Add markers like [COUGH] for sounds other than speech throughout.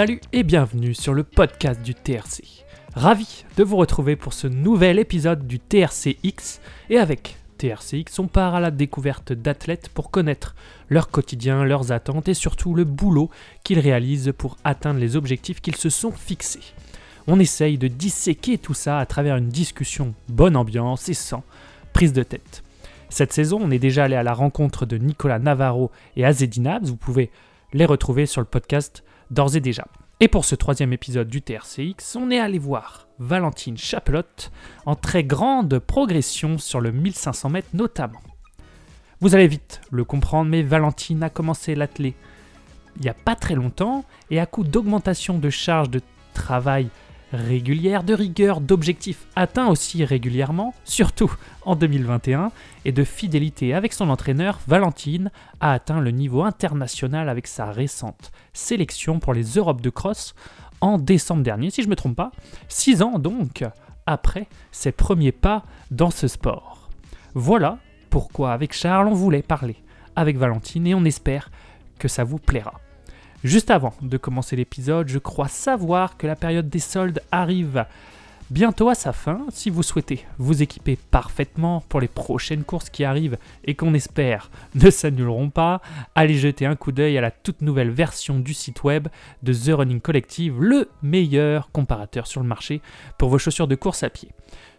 Salut et bienvenue sur le podcast du TRC. Ravi de vous retrouver pour ce nouvel épisode du TRCX et avec TRCX on part à la découverte d'athlètes pour connaître leur quotidien, leurs attentes et surtout le boulot qu'ils réalisent pour atteindre les objectifs qu'ils se sont fixés. On essaye de disséquer tout ça à travers une discussion bonne ambiance et sans prise de tête. Cette saison, on est déjà allé à la rencontre de Nicolas Navarro et Azedinabs. Vous pouvez les retrouver sur le podcast d'ores et déjà. Et pour ce troisième épisode du TRCX, on est allé voir Valentine Chapelotte en très grande progression sur le 1500 mètres notamment. Vous allez vite le comprendre, mais Valentine a commencé l'athlé il n'y a pas très longtemps et à coup d'augmentation de charge de travail régulière, de rigueur, d'objectifs atteints aussi régulièrement, surtout en 2021, et de fidélité avec son entraîneur, Valentine a atteint le niveau international avec sa récente sélection pour les Europes de cross en décembre dernier, si je ne me trompe pas, six ans donc après ses premiers pas dans ce sport. Voilà pourquoi avec Charles on voulait parler avec Valentine et on espère que ça vous plaira. Juste avant de commencer l'épisode, je crois savoir que la période des soldes arrive bientôt à sa fin. Si vous souhaitez vous équiper parfaitement pour les prochaines courses qui arrivent et qu'on espère ne s'annuleront pas, allez jeter un coup d'œil à la toute nouvelle version du site web de The Running Collective, le meilleur comparateur sur le marché pour vos chaussures de course à pied.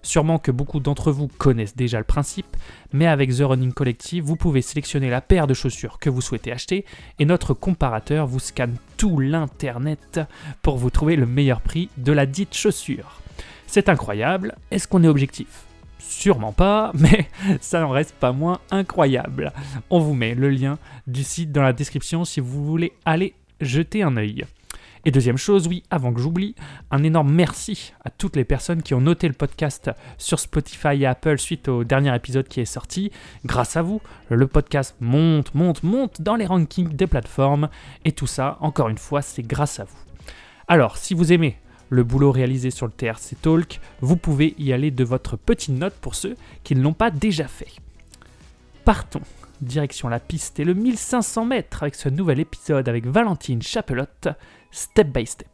Sûrement que beaucoup d'entre vous connaissent déjà le principe, mais avec The Running Collective, vous pouvez sélectionner la paire de chaussures que vous souhaitez acheter et notre comparateur vous scanne tout l'Internet pour vous trouver le meilleur prix de la dite chaussure. C'est incroyable, est-ce qu'on est objectif? Sûrement pas, [LAUGHS] mais ça n'en reste pas moins incroyable. On vous met le lien du site dans la description si vous voulez aller jeter un œil. Et deuxième chose, oui, avant que j'oublie, un énorme merci à toutes les personnes qui ont noté le podcast sur Spotify et Apple suite au dernier épisode qui est sorti. Grâce à vous, le podcast monte, monte, monte dans les rankings des plateformes. Et tout ça, encore une fois, c'est grâce à vous. Alors, si vous aimez le boulot réalisé sur le TRC Talk, vous pouvez y aller de votre petite note pour ceux qui ne l'ont pas déjà fait. Partons direction la piste et le 1500 mètres avec ce nouvel épisode avec Valentine Chapelotte, step by step.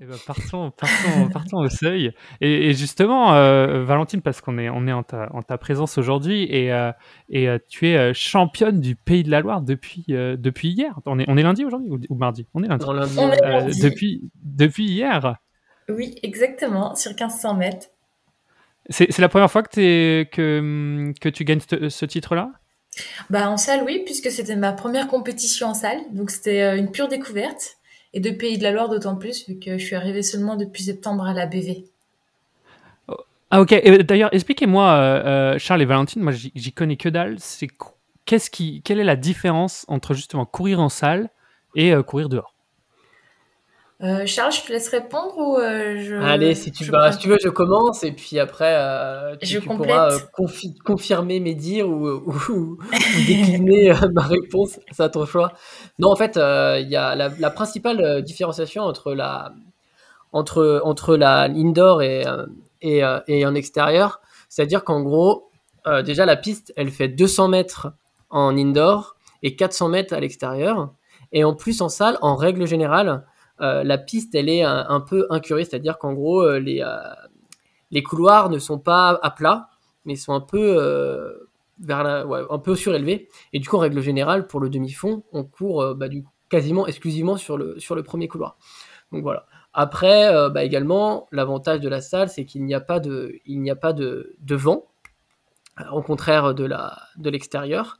Eh ben, partons, partons, [LAUGHS] partons, au seuil. Et, justement, euh, Valentine, parce qu'on est, on est en, ta, en ta présence aujourd'hui et, euh, et euh, tu es championne du Pays de la Loire depuis, depuis hier. On est, on est lundi aujourd'hui ou, mardi? On est lundi. Depuis, depuis hier. Oui, exactement, sur 1500 mètres. C'est la première fois que, que, que tu gagnes ce, titre-là? Bah, En salle, oui, puisque c'était ma première compétition en salle. Donc c'était une pure découverte. Et de Pays de la Loire d'autant plus, vu que je suis arrivée seulement depuis septembre à la BV. Ah ok, d'ailleurs expliquez-moi, euh, euh, Charles et Valentine, moi j'y connais que dalle, c'est qu'est-ce qui, quelle est la différence entre justement courir en salle et courir dehors? Euh, Charles, je te laisse répondre ou euh, je. Allez, si tu, bah, si tu veux, je commence et puis après, euh, tu, pourras confirmer mes dires ou, [LAUGHS] ou, décliner ma réponse. C'est à ton choix. Non, en fait, il y a la, principale différenciation entre la, entre, entre la indoor et, et, et en extérieur, c'est-à-dire qu'en gros, déjà la piste, elle fait 200 mètres en indoor et 400 mètres à l'extérieur. Et en plus, en salle, en règle générale, la piste, elle est un, peu incurée, c'est-à-dire qu'en gros, euh, les, euh, les couloirs ne sont pas à plat, mais sont un peu, vers un peu surélevés. Et du coup, en règle générale, pour le demi-fond, on court bah, du, quasiment exclusivement sur le, sur le premier couloir. Donc voilà. Après, bah, également, l'avantage de la salle, c'est qu'il n'y a pas de, il n'y a pas de, de vent, au contraire de la, de l'extérieur.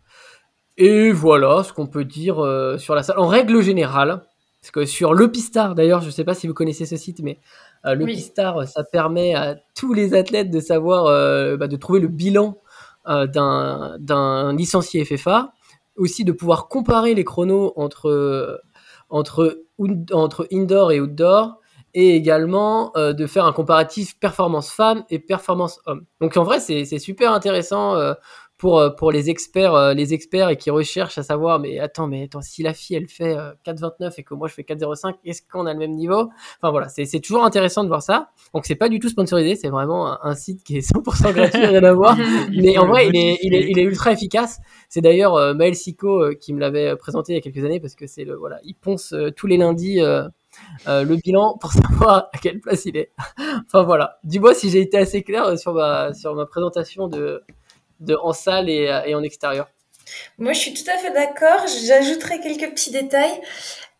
Et voilà ce qu'on peut dire sur la salle. En règle générale, parce que sur Le Pistar, d'ailleurs, je ne sais pas si vous connaissez ce site, mais euh, Le Pistar, ça permet à tous les athlètes de savoir, euh, bah, de trouver le bilan euh, d'un licencié FFA, aussi de pouvoir comparer les chronos entre, entre, entre indoor et outdoor, et également de faire un comparatif performance femme et performance homme. Donc en vrai, c'est super intéressant euh, pour les experts, euh, les experts et qui recherchent à savoir, mais attends, mais attends, si la fille elle fait 4,29 euh, et que moi je fais 4,05, est-ce qu'on a le même niveau? Enfin voilà, c'est toujours intéressant de voir ça. Donc c'est pas du tout sponsorisé, c'est vraiment un, site qui est 100% gratuit, rien à [LAUGHS] voir. mais en vrai, il est, il est, il est ultra efficace. C'est d'ailleurs Maël Sico qui me l'avait présenté il y a quelques années parce que c'est le voilà, il ponce tous les lundis. le bilan pour [LAUGHS] savoir à quelle place il est. enfin voilà. Dis-moi si j'ai été assez clair sur ma, sur ma présentation de, en salle et, et, en extérieur. Moi, je suis tout à fait d'accord. J'ajouterai quelques petits détails.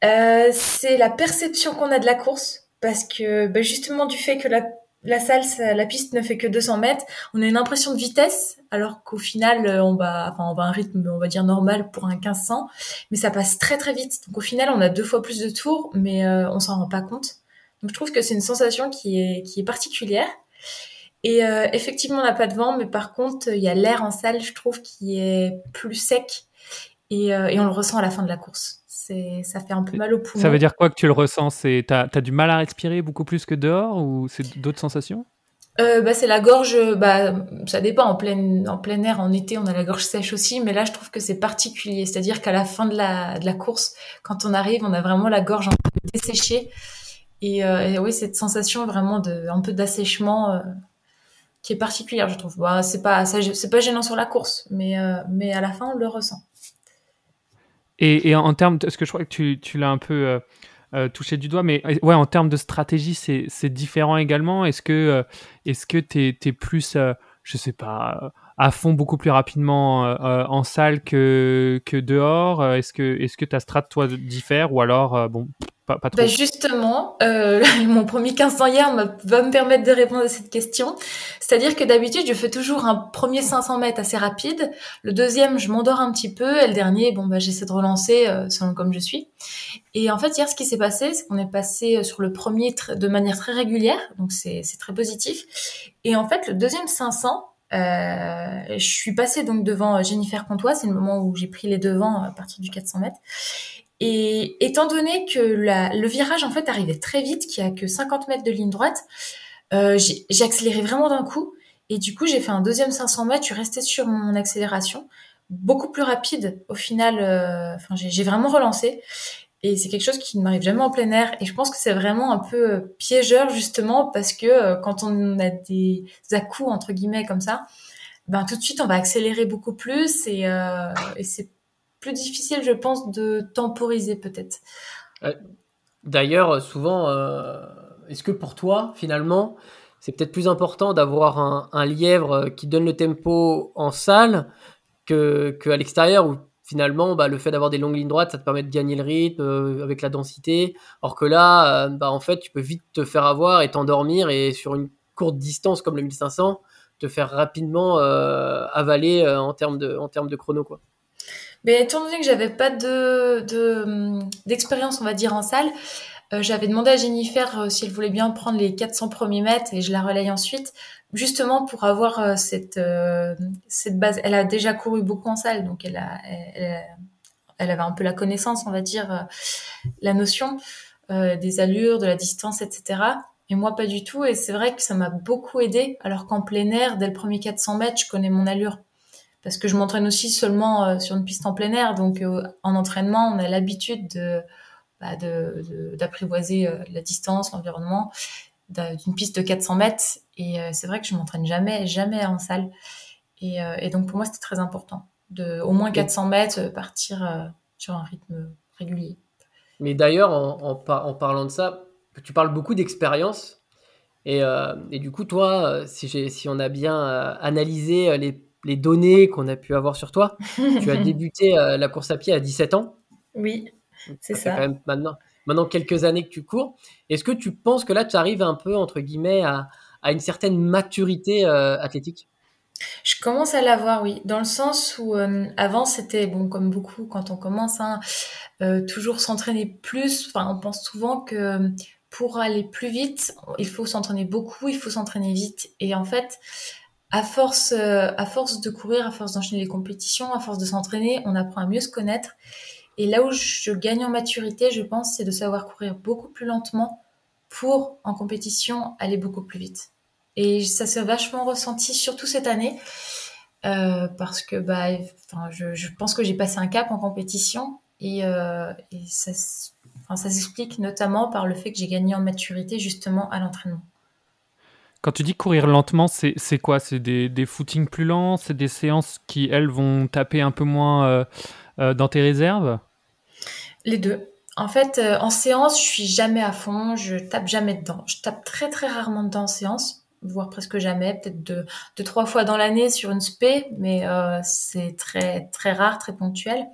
Euh, c'est la perception qu'on a de la course, parce que bah, justement du fait que la, salle, la piste ne fait que 200 mètres, on a une impression de vitesse, alors qu'au final, on va, enfin, on va un rythme, on va dire normal pour un 1500, mais ça passe très très vite. Donc au final, on a deux fois plus de tours, mais euh, on s'en rend pas compte. Donc je trouve que c'est une sensation qui est particulière. Et euh, effectivement, on n'a pas de vent, mais par contre, il y a l'air en salle, je trouve, qui est plus sec et, euh, et on le ressent à la fin de la course. C'est, ça fait un peu mal au poumon. Ça veut dire quoi que tu le ressens? C'est t'as, as du mal à respirer beaucoup plus que dehors ou c'est d'autres sensations? Euh, bah, c'est la gorge, bah, ça dépend. En plein, en plein air, en été, on a la gorge sèche aussi, mais là, je trouve que c'est particulier. C'est-à-dire qu'à la fin de la, de la course, quand on arrive, on a vraiment la gorge un peu desséchée. Et, euh, et oui, cette sensation vraiment de, un peu d'assèchement, qui est particulière, je trouve. Bah, c'est pas, c'est pas gênant sur la course, mais, euh, mais à la fin, on le ressent. Et, et en termes, est-ce que je crois que tu, tu l'as un peu euh, euh, touché du doigt, mais ouais, en termes de stratégie, c'est différent également. Est-ce que est-ce que tu es, plus, je sais pas, à fond beaucoup plus rapidement en salle que, que dehors? Est-ce que, est -ce que ta strat, toi, diffère? Ou alors, bon, bah, justement, euh, [LAUGHS] mon premier 1500 hier va me permettre de répondre à cette question. C'est-à-dire que d'habitude, je fais toujours un premier 500 mètres assez rapide. Le deuxième, je m'endors un petit peu. Et le dernier, bon, bah, j'essaie de relancer euh, selon comme je suis. Et en fait, hier, ce qui s'est passé, c'est qu'on est passé euh, sur le premier de manière très régulière. Donc, c'est très positif. Et en fait, le deuxième 500, euh, je suis passée donc devant Jennifer Comtois. C'est le moment où j'ai pris les devants à partir du 400 mètres. Et étant donné que la, le virage en fait arrivait très vite, qu'il y a que 50 mètres de ligne droite, euh, j'ai accéléré vraiment d'un coup. Et du coup, j'ai fait un deuxième 500 mètres. Je suis restée sur mon accélération, beaucoup plus rapide. Au final, euh, enfin, j'ai vraiment relancé. Et c'est quelque chose qui ne m'arrive jamais en plein air. Et je pense que c'est vraiment un peu euh, piégeur justement parce que euh, quand on a des à-coups entre guillemets comme ça, ben tout de suite on va accélérer beaucoup plus et, euh, et c'est plus difficile, je pense, de temporiser peut-être. D'ailleurs, souvent, euh, est-ce que pour toi, finalement, c'est peut-être plus important d'avoir un, lièvre qui donne le tempo en salle que, à l'extérieur où finalement, bah, le fait d'avoir des longues lignes droites, ça te permet de gagner le rythme euh, avec la densité. Or que là, euh, bah, en fait, tu peux vite te faire avoir et t'endormir et sur une courte distance comme le 1500, te faire rapidement avaler en termes de, en de chrono. Quoi. Mais étant donné que j'avais pas de d'expérience, on va dire en salle, euh, j'avais demandé à Jennifer euh, si elle voulait bien prendre les 400 premiers mètres et je la relaye ensuite, justement pour avoir euh, cette cette base. Elle a déjà couru beaucoup en salle, donc elle a elle, elle avait un peu la connaissance, on va dire, la notion des allures, de la distance, etc. Et moi, pas du tout. Et c'est vrai que ça m'a beaucoup aidé, alors qu'en plein air, dès le premier 400 mètres, je connais mon allure parce que je m'entraîne aussi seulement euh, sur une piste en plein air. Donc euh, en entraînement, on a l'habitude de bah, d'apprivoiser euh, la distance, l'environnement d'une piste de 400 mètres. Et c'est vrai que je m'entraîne jamais, jamais en salle. Et, et donc pour moi, c'était très important de au moins 400 mètres partir sur un rythme régulier. Mais d'ailleurs, en, en, parlant de ça, tu parles beaucoup d'expérience. Et, et, du coup, toi, si, si on a bien analysé les les données qu'on a pu avoir sur toi. [LAUGHS] tu as débuté euh, la course à pied à 17 ans. Oui, c'est ça. quand même maintenant, maintenant quelques années que tu cours. Est-ce que tu penses que là, tu arrives un peu, entre guillemets, à, une certaine maturité euh, athlétique? Je commence à l'avoir, oui, dans le sens où euh, avant c'était bon comme beaucoup quand on commence, hein, toujours s'entraîner plus. Enfin, on pense souvent que pour aller plus vite, il faut s'entraîner beaucoup, il faut s'entraîner vite. Et en fait, à force, euh, à force de courir, à force d'enchaîner les compétitions, à force de s'entraîner, on apprend à mieux se connaître. Et là où je gagne en maturité, je pense, c'est de savoir courir beaucoup plus lentement pour, en compétition, aller beaucoup plus vite. Et ça s'est vachement ressenti, surtout cette année. parce que bah, je, je pense que j'ai passé un cap en compétition et, ça, ça s'explique notamment par le fait que j'ai gagné en maturité justement à l'entraînement. Quand tu dis courir lentement, c'est quoi? C'est des, des, footings plus lents? C'est des séances qui, elles, vont taper un peu moins euh, euh, dans tes réserves? Les deux. En fait, euh, en séance, je suis jamais à fond, je tape jamais dedans. Je tape très très rarement dedans en séance, voire presque jamais, peut-être deux, deux, trois fois dans l'année sur une spé, mais c'est très très rare, très ponctuel.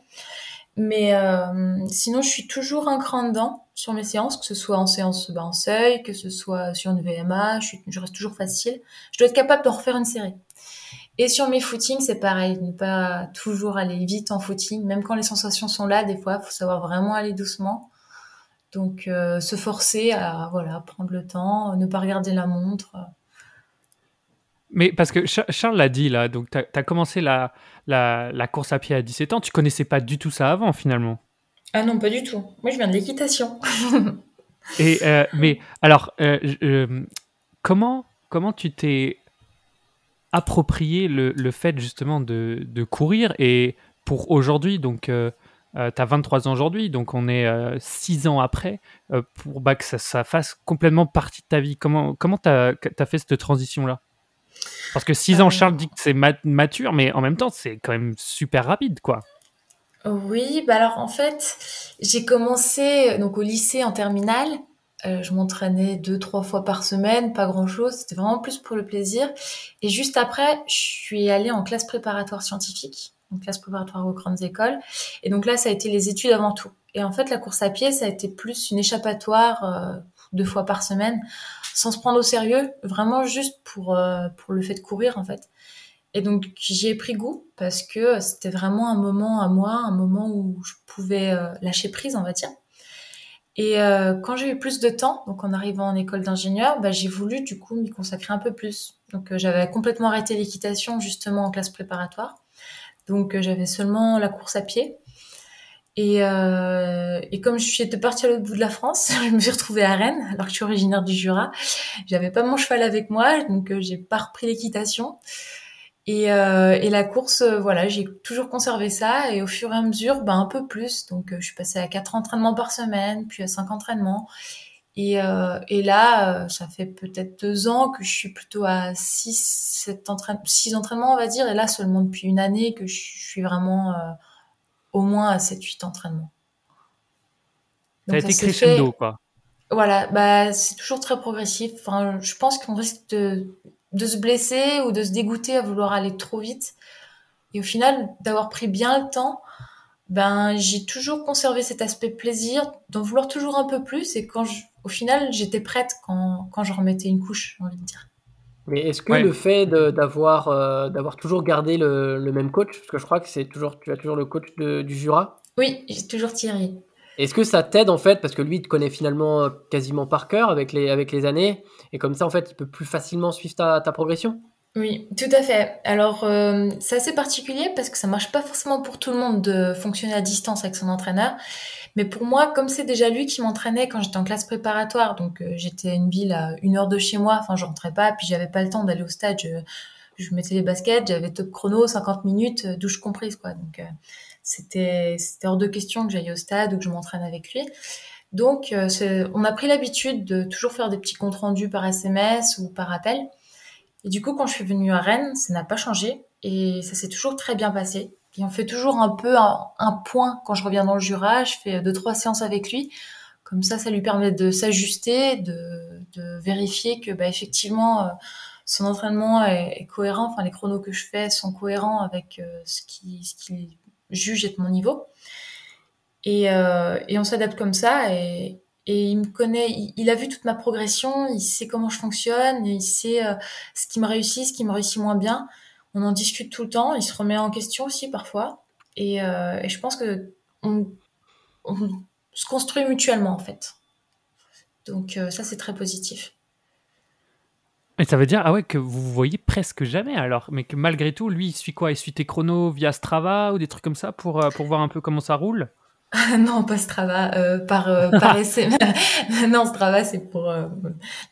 Mais euh, sinon, je suis toujours un cran dedans sur mes séances, que ce soit en séance bah, en seuil, que ce soit sur une VMA, je, suis, je reste toujours facile. Je dois être capable de refaire une série. Et sur mes footings, c'est pareil, ne pas toujours aller vite en footing, même quand les sensations sont là, des fois, il faut savoir vraiment aller doucement. Donc, euh, se forcer à voilà, prendre le temps, ne pas regarder la montre. Mais parce que Charles l'a dit là, donc tu as, commencé la, la, course à pied à 17 ans, tu connaissais pas du tout ça avant finalement Ah non, pas du tout. Moi je viens de l'équitation. [LAUGHS] Et euh, mais alors, euh, euh, comment, comment tu t'es approprié le, le, fait justement de, de, courir et pour aujourd'hui, donc tu as 23 ans aujourd'hui, donc on est 6 ans après, pour bah, que ça, ça, fasse complètement partie de ta vie. Comment tu as, as fait cette transition-là? Parce que 6 ans, euh. Charles dit que c'est mature, mais en même temps, c'est quand même super rapide, quoi. Oui, bah alors en fait, j'ai commencé donc au lycée en terminale. Euh, je m'entraînais deux, trois fois par semaine, pas grand chose. C'était vraiment plus pour le plaisir. Et juste après, je suis allée en classe préparatoire scientifique, en classe préparatoire aux grandes écoles. Et donc là, ça a été les études avant tout. Et en fait, la course à pied, ça a été plus une échappatoire euh, deux fois par semaine sans se prendre au sérieux, vraiment juste pour, euh, pour le fait de courir en fait. Et donc j'y ai pris goût parce que c'était vraiment un moment à moi, un moment où je pouvais euh, lâcher prise, on va dire. Et euh, quand j'ai eu plus de temps, donc en arrivant en école d'ingénieur, bah, j'ai voulu du coup m'y consacrer un peu plus. Donc j'avais complètement arrêté l'équitation justement en classe préparatoire. Donc j'avais seulement la course à pied et, euh, et comme je suis partie à l'autre bout de la France, [LAUGHS] je me suis retrouvée à Rennes, alors que je suis originaire du Jura. J'avais pas mon cheval avec moi, donc euh, j'ai pas repris l'équitation. Et, euh, et, la course, euh, voilà, j'ai toujours conservé ça. Et au fur et à mesure, ben, un peu plus. Donc euh, je suis passée à quatre entraînements par semaine, puis à cinq entraînements. Et, et là, ça fait peut-être deux ans que je suis plutôt à six, sept entraînements, six entraînements, on va dire. Et là, seulement depuis une année que je suis vraiment au moins à 7-8 entraînements. ça a été crescendo, quoi. Voilà, bah, c'est toujours très progressif. Enfin, je pense qu'on risque de, de se blesser ou de se dégoûter à vouloir aller trop vite. Et au final, d'avoir pris bien le temps, ben, j'ai toujours conservé cet aspect plaisir, d'en vouloir toujours un peu plus. Et quand au final, j'étais prête quand, quand je remettais une couche, j'ai envie de dire. Mais est-ce que le fait d'avoir euh, d'avoir toujours gardé le, le, même coach, parce que je crois que c'est toujours tu as toujours le coach du Jura? Oui, j'ai toujours Thierry. Est-ce que ça t'aide en fait parce que lui il te connaît finalement euh, quasiment par cœur avec les avec les années et comme ça en fait il peut plus facilement suivre ta, ta progression? Oui, tout à fait. Alors, euh, c'est assez particulier parce que ça marche pas forcément pour tout le monde de fonctionner à distance avec son entraîneur. Mais pour moi, comme c'est déjà lui qui m'entraînait quand j'étais en classe préparatoire, donc euh, j'étais à une ville à une heure de chez moi, enfin je rentrais pas, puis j'avais pas le temps d'aller au stade, je, je mettais les baskets, j'avais top chrono, 50 minutes, euh, douche comprise quoi. Donc euh, c'était c'était hors de question que j'aille au stade ou que je m'entraîne avec lui. Donc on a pris l'habitude de toujours faire des petits comptes rendus par SMS ou par appel. Et du coup, quand je suis venue à Rennes, ça n'a pas changé et ça s'est toujours très bien passé. Et on fait toujours un peu un, point quand je reviens dans le Jura. Je fais deux, trois séances avec lui. Comme ça, ça lui permet de s'ajuster, de, de, vérifier que, bah, effectivement, euh, son entraînement est, cohérent. Enfin, les chronos que je fais sont cohérents avec euh, ce qu'il ce qui juge être mon niveau. Et, euh, et on s'adapte comme ça. Et, et il me connaît, il, a vu toute ma progression, il sait comment je fonctionne, il sait ce qui me réussit, ce qui me réussit moins bien on en discute tout le temps, il se remet en question aussi parfois. Et, euh, je pense que on, se construit mutuellement en fait. Donc euh, ça c'est très positif. Et ça veut dire ah ouais que vous vous voyez presque jamais alors, mais que malgré tout lui il suit quoi? Il suit tes chronos via Strava ou des trucs comme ça pour, euh, pour voir un peu comment ça roule? Non, pas Strava, euh, par, euh, par [LAUGHS] SMS. [LAUGHS] non, Strava, c'est pour euh,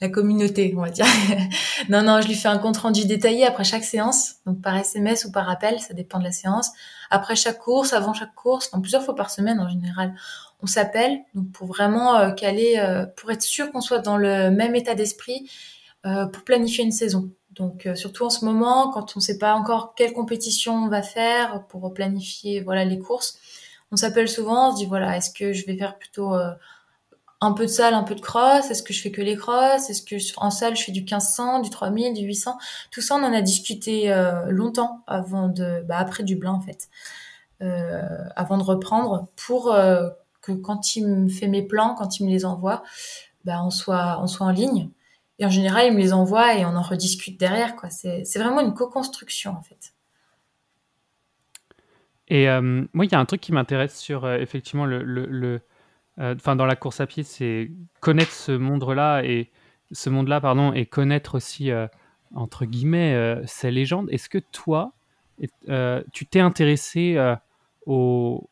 la communauté, on va dire. [LAUGHS] non, non, je lui fais un compte rendu détaillé après chaque séance, donc par SMS ou par appel, ça dépend de la séance. Après chaque course, avant chaque course, donc plusieurs fois par semaine en général, on s'appelle, donc pour vraiment caler, pour être sûr qu'on soit dans le même état d'esprit pour planifier une saison. Donc surtout en ce moment, quand on ne sait pas encore quelle compétition on va faire pour planifier voilà les courses on s'appelle souvent, on se dit voilà, est-ce que je vais faire plutôt euh, un peu de salle, un peu de cross Est-ce que je fais que les cross Est-ce que en salle je fais du 1500, du 3000, du 800 Tout ça, on en a discuté euh, longtemps avant de, bah, après du blanc en fait, euh, avant de reprendre pour que quand il me fait mes plans, quand il me les envoie, bah, on soit, on soit en ligne. Et en général, il me les envoie et on en rediscute derrière. C'est vraiment une co-construction en fait. Et euh, moi, il y a un truc qui m'intéresse sur euh, effectivement le, le, euh, dans la course à pied, c'est connaître ce monde-là et ce monde-là, pardon, et connaître aussi entre guillemets ces légendes. Est-ce que toi, tu t'es intéressé au,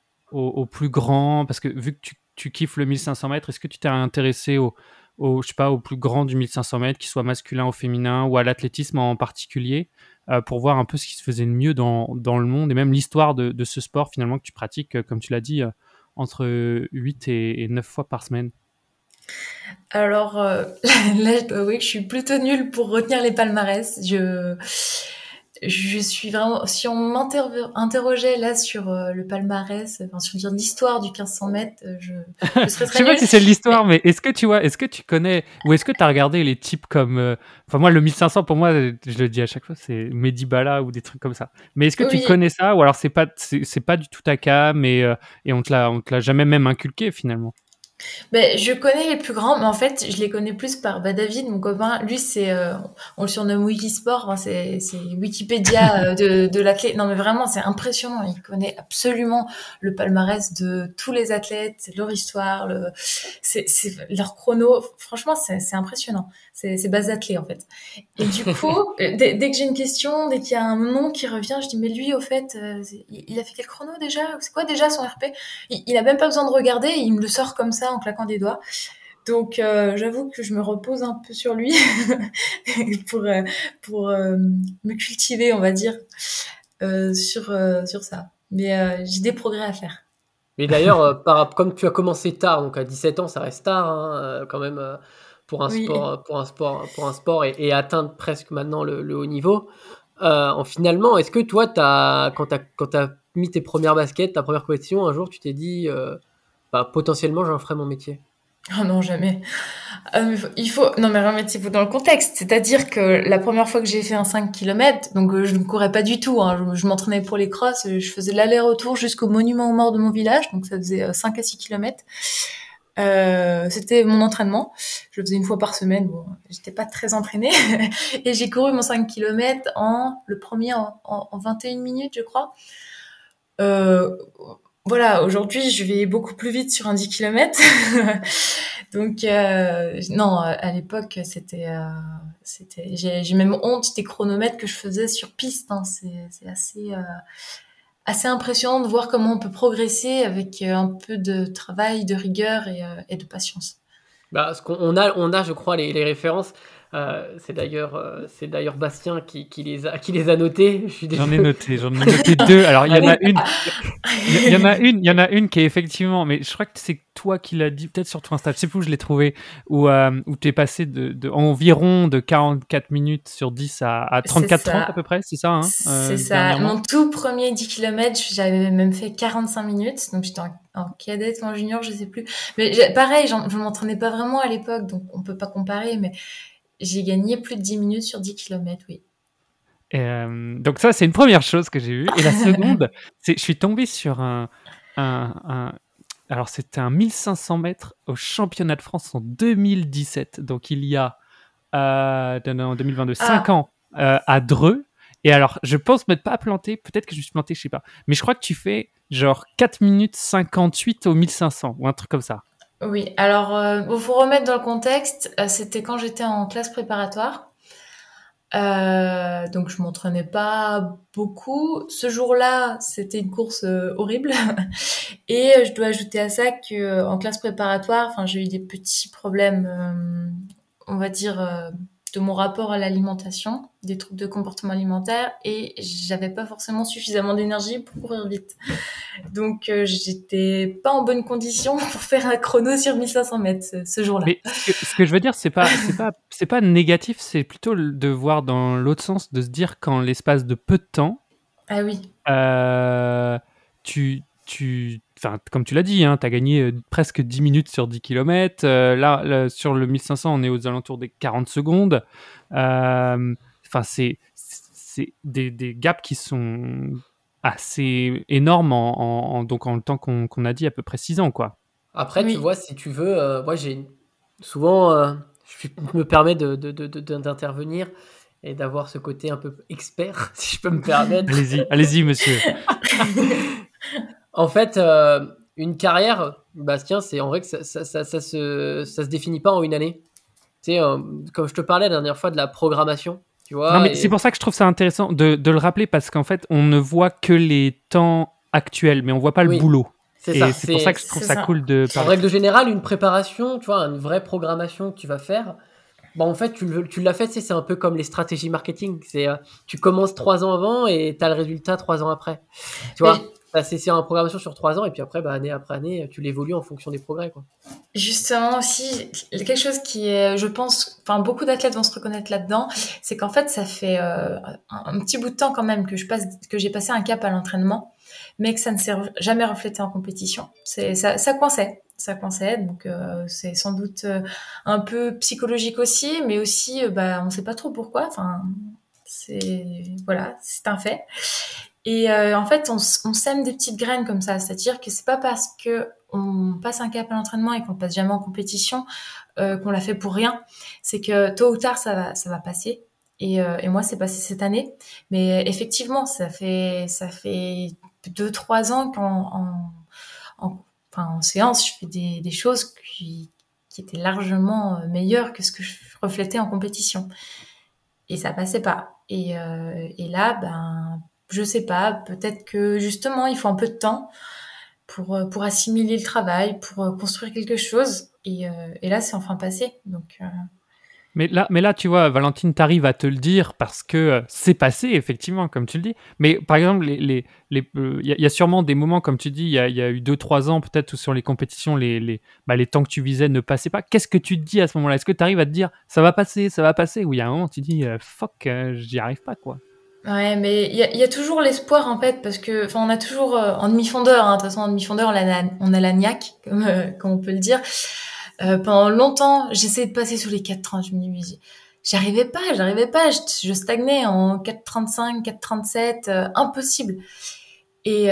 plus grand? Parce que vu que tu, kiffes le 1500 mètres, est-ce que tu t'es intéressé au, au, je sais pas, au plus grand du 1500 mètres, qu'il soit masculin ou féminin, ou à l'athlétisme en particulier? Euh, pour voir un peu ce qui se faisait de mieux dans, dans le monde et même l'histoire de, de, ce sport finalement que tu pratiques, euh, comme tu l'as dit, euh, entre 8 et, et 9 fois par semaine alors [LAUGHS] là, je que je suis plutôt nulle pour retenir les palmarès. Je je suis vraiment, si on m'interrogeait là sur euh, le palmarès, enfin sur l'histoire du 1500 mètres, euh, je, je serais très Je sais pas si c'est l'histoire, mais, est-ce que tu vois, est-ce que tu connais, ou est-ce que tu as regardé les types comme, euh, enfin moi le 1500 pour moi, je le dis à chaque fois, c'est Medibala ou des trucs comme ça. Mais est-ce que tu connais ça, ou alors c'est pas, c'est pas du tout ta mais et on te l'a, on te l'a jamais même inculqué finalement? Ben, je connais les plus grands, mais en fait, je les connais plus par bah, David, mon copain. Lui, c'est, euh, on le surnomme Wikisport, hein, c'est, c'est Wikipédia [LAUGHS] euh, de, de l'athlète. Non, mais vraiment, c'est impressionnant. Il connaît absolument le palmarès de tous les athlètes, leur histoire, le, c'est, c'est leur chrono. Franchement, c'est, impressionnant. C'est, c'est base athlète, en fait. Et du [LAUGHS] coup, euh, dès, que j'ai une question, dès qu'il y a un nom qui revient, je dis, mais lui, au fait, il a fait quel chrono déjà? C'est quoi déjà son RP il, il a même pas besoin de regarder, il me le sort comme ça en claquant des doigts. Donc euh, j'avoue que je me repose un peu sur lui [LAUGHS] pour, euh, pour euh, me cultiver, on va dire, sur, sur ça. Mais j'ai des progrès à faire. Mais d'ailleurs, comme tu as commencé tard, donc à 17 ans, ça reste tard hein, quand même pour un sport, pour un sport, pour un sport et, atteindre presque maintenant le, haut niveau. en finalement, est-ce que toi, as, quand tu as, mis tes premières baskets, ta première compétition, un jour, tu t'es dit bah, potentiellement j'en ferai mon métier Oh non, jamais. Euh, il faut, non mais remettez-vous dans le contexte. C'est-à-dire que la première fois que j'ai fait un 5 km, donc euh, je ne courais pas du tout, hein, je, m'entraînais pour les crosses, euh, je faisais l'aller-retour jusqu'au monument aux morts de mon village, donc ça faisait 5 à 6 km. c'était mon entraînement. Je le faisais une fois par semaine. Bon, j'étais pas très entraînée. [LAUGHS] et j'ai couru mon 5 km en, le premier en, en, en 21 minutes, je crois. Euh, voilà, aujourd'hui, je vais beaucoup plus vite sur un 10 km. [LAUGHS] Donc, euh, non, à l'époque, c'était, euh, j'ai, même honte des chronomètres que je faisais sur piste. Hein. C'est, assez, euh, assez impressionnant de voir comment on peut progresser avec un peu de travail, de rigueur et, de patience. Bah, qu'on a, on a, je crois, les références. Euh, c'est d'ailleurs euh, c'est d'ailleurs Bastien qui, qui, les a qui les a notés. J'en ai noté, j'en ai noté deux. Alors il y en a une, il y en a une, il y en a une qui est effectivement, mais je crois que c'est toi qui l'as dit, peut-être sur ton Insta, je sais plus où je l'ai trouvé, où, euh, où tu es passé de, de, environ de 44 minutes sur 10 à, à 34-30 à peu près, c'est ça hein, C'est ça. Mon tout premier 10 km, j'avais même fait 45 minutes, donc j'étais en, en cadette ou en junior, je sais plus. Mais pareil, je m'entraînais pas vraiment à l'époque, donc on peut pas comparer, mais j'ai gagné plus de 10 minutes sur 10 km, oui. Euh, donc ça, c'est une première chose que j'ai vue. Et la [LAUGHS] seconde, c'est je suis tombé sur un... un, alors c'était un 1500 mètres au championnat de France en 2017. Donc il y a, euh, en 2022, 5 ah. ans euh, à Dreux. Et alors, je pense m'être pas planté, peut-être que je me suis planté, je sais pas. Mais je crois que tu fais genre 4 minutes 58 au 1500 ou un truc comme ça. Oui, alors, pour vous remettre dans le contexte, euh, c'était quand j'étais en classe préparatoire. Euh, donc je m'entraînais pas beaucoup. Ce jour-là, c'était une course euh, horrible. [LAUGHS] Et je dois ajouter à ça que en classe préparatoire, enfin j'ai eu des petits problèmes, on va dire de mon rapport à l'alimentation, des troubles de comportement alimentaire, et j'avais pas forcément suffisamment d'énergie pour courir vite. Donc euh, j'étais pas en bonne condition [LAUGHS] pour faire un chrono sur 1500 mètres ce, jour-là. Mais ce que, je veux dire, c'est pas [LAUGHS] c'est pas c'est pas négatif, c'est plutôt de voir dans l'autre sens, de se dire qu'en l'espace de peu de temps, ah oui, euh, tu tu comme tu l'as dit, hein, tu as gagné euh, presque 10 minutes sur 10 km. Euh, là, sur le 1500, on est aux alentours des 40 secondes. Euh, enfin, c'est des, des, gaps qui sont assez énormes en, donc en le temps qu'on a dit à peu près 6 ans. Quoi. Après, tu vois, si tu veux, moi j'ai souvent, je me permets d'intervenir de, de, et d'avoir ce côté un peu expert, [LAUGHS] si je peux me permettre. allez-y, allez-y, monsieur. [LAUGHS] En fait, euh, une carrière, Bastien, c'est en vrai que ça, ça, ça, ça, se, ça se définit pas en une année. Tu sais, euh, comme je te parlais la dernière fois de la programmation, tu vois. Non, mais c'est pour ça que je trouve ça intéressant de, de le rappeler parce qu'en fait, on ne voit que les temps actuels, mais on voit pas le boulot. C'est ça. C'est pour ça que je trouve ça, cool de. En règle générale, une préparation, tu vois, une vraie programmation que tu vas faire. Bon, en fait, tu, tu l'as fait, c'est un peu comme les stratégies marketing. C'est, euh, tu commences trois ans avant et tu as le résultat trois ans après. Tu vois? C'est une programmation sur trois ans et puis après, bah, année après année, tu l'évolues en fonction des progrès. Quoi. Justement aussi, quelque chose qui est, je pense, beaucoup d'athlètes vont se reconnaître là-dedans, c'est qu'en fait, ça fait euh, un, petit bout de temps quand même que je passe, que j'ai passé un cap à l'entraînement, mais que ça ne s'est jamais reflété en compétition. Ça, ça coinçait, ça coinçait, donc euh, c'est sans doute euh, un peu psychologique aussi, mais aussi, bah, on ne sait pas trop pourquoi. C'est voilà, c'est un fait. Et euh, en fait, on, on, sème des petites graines comme ça, c'est-à-dire que c'est pas parce que on passe un cap à l'entraînement et qu'on passe jamais en compétition euh, qu'on l'a fait pour rien. C'est que tôt ou tard, ça va, ça va passer. Et, euh, et moi, c'est passé cette année. Mais effectivement, ça fait, ça fait deux, trois ans qu'en en, enfin, en séance, je fais des, des choses qui, qui étaient largement meilleures que ce que je reflétais en compétition. Et ça passait pas. Et, euh, et là, ben, je sais pas, peut-être que justement, il faut un peu de temps pour, euh, pour assimiler le travail, pour euh, construire quelque chose. Et, euh, et là, c'est enfin passé. Donc, mais, là, mais là, tu vois, Valentine, t'arrives à te le dire parce que c'est passé, effectivement, comme tu le dis. Mais par exemple, il les, les, y, a sûrement des moments, comme tu dis, il y a, y a, eu 2-3 ans, peut-être, où sur les compétitions, les, les, bah, les temps que tu visais ne passaient pas. Qu'est-ce que tu te dis à ce moment-là? Est-ce que tu arrives à te dire, ça va passer, ça va passer? Ou il y a un moment, tu dis, fuck, j'y arrive pas, quoi Ouais, mais il y a, y a, toujours l'espoir en fait, parce que, enfin, on a toujours euh, en demi-fondeur, hein, de toute façon en demi-fondeur, on a, on a la niaque, comme, euh, comme on peut le dire. Euh, pendant longtemps, j'essayais de passer sous les 4,30. Je me dis, j'arrivais pas, j'arrivais pas, je, je, stagnais en 4,35, 4,37, euh, impossible. Et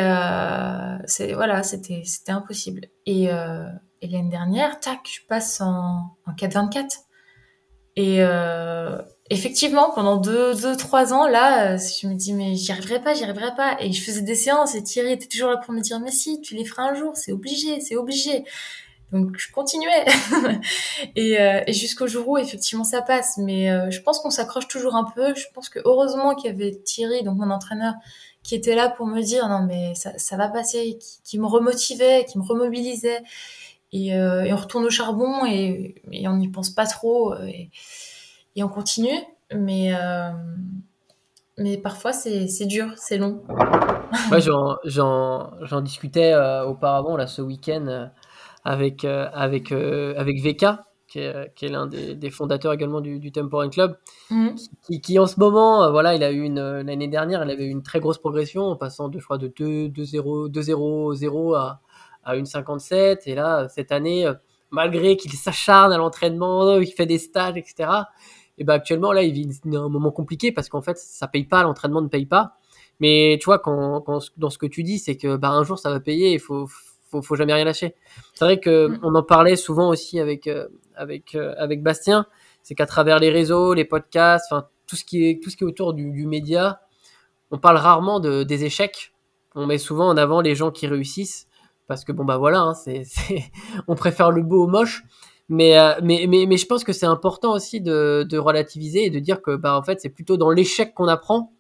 c'est voilà, c'était c'était impossible. Et, et l'année dernière, tac, je passe en, en 4,24. Et effectivement, pendant deux, deux, trois ans, là, euh, je me dis, mais j'y arriverai pas, j'y arriverai pas. Et je faisais des séances et Thierry était toujours là pour me dire, mais si, tu les feras un jour, c'est obligé, c'est obligé. Donc, je continuais. [LAUGHS] et, euh, et jusqu'au jour où, effectivement, ça passe. Mais euh, je pense qu'on s'accroche toujours un peu. Je pense que heureusement qu'il y avait Thierry, donc mon entraîneur, qui était là pour me dire, non, mais ça, ça va passer, qui, qui me remotivait, qui me remobilisait. Et, et on retourne au charbon et, et on n'y pense pas trop. Et, et on continue. Mais, euh, mais parfois, c'est dur, c'est long. [LAUGHS] Moi, j'en discutais euh, auparavant, là, ce week-end, euh, avec, avec, avec VK, qui est, qui est l'un des, des, fondateurs également du, du Temporain Club, mhm. qui, qui, en ce moment, voilà, il a eu une l'année dernière, il avait eu une très grosse progression en passant de, je crois, de 2-0-0 à, à 1,57. Et là, cette année, malgré qu'il s'acharne à l'entraînement, il fait des stages, etc., et ben actuellement là il vit un moment compliqué parce qu'en fait ça paye pas, l'entraînement ne paye pas. Mais tu vois quand, quand dans ce que tu dis c'est que bah un jour ça va payer, il faut faut, faut jamais rien lâcher. C'est vrai que mm. on en parlait souvent aussi avec euh, avec euh, avec Bastien, c'est qu'à travers les réseaux, les podcasts, enfin tout ce qui est tout ce qui est autour du, du média, on parle rarement de, des échecs. On met souvent en avant les gens qui réussissent parce que bon bah voilà, hein, c'est [LAUGHS] on préfère le beau au moche. Mais, euh, mais, mais, mais je pense que c'est important aussi de, de relativiser et de dire que bah, en fait, c'est plutôt dans l'échec qu'on apprend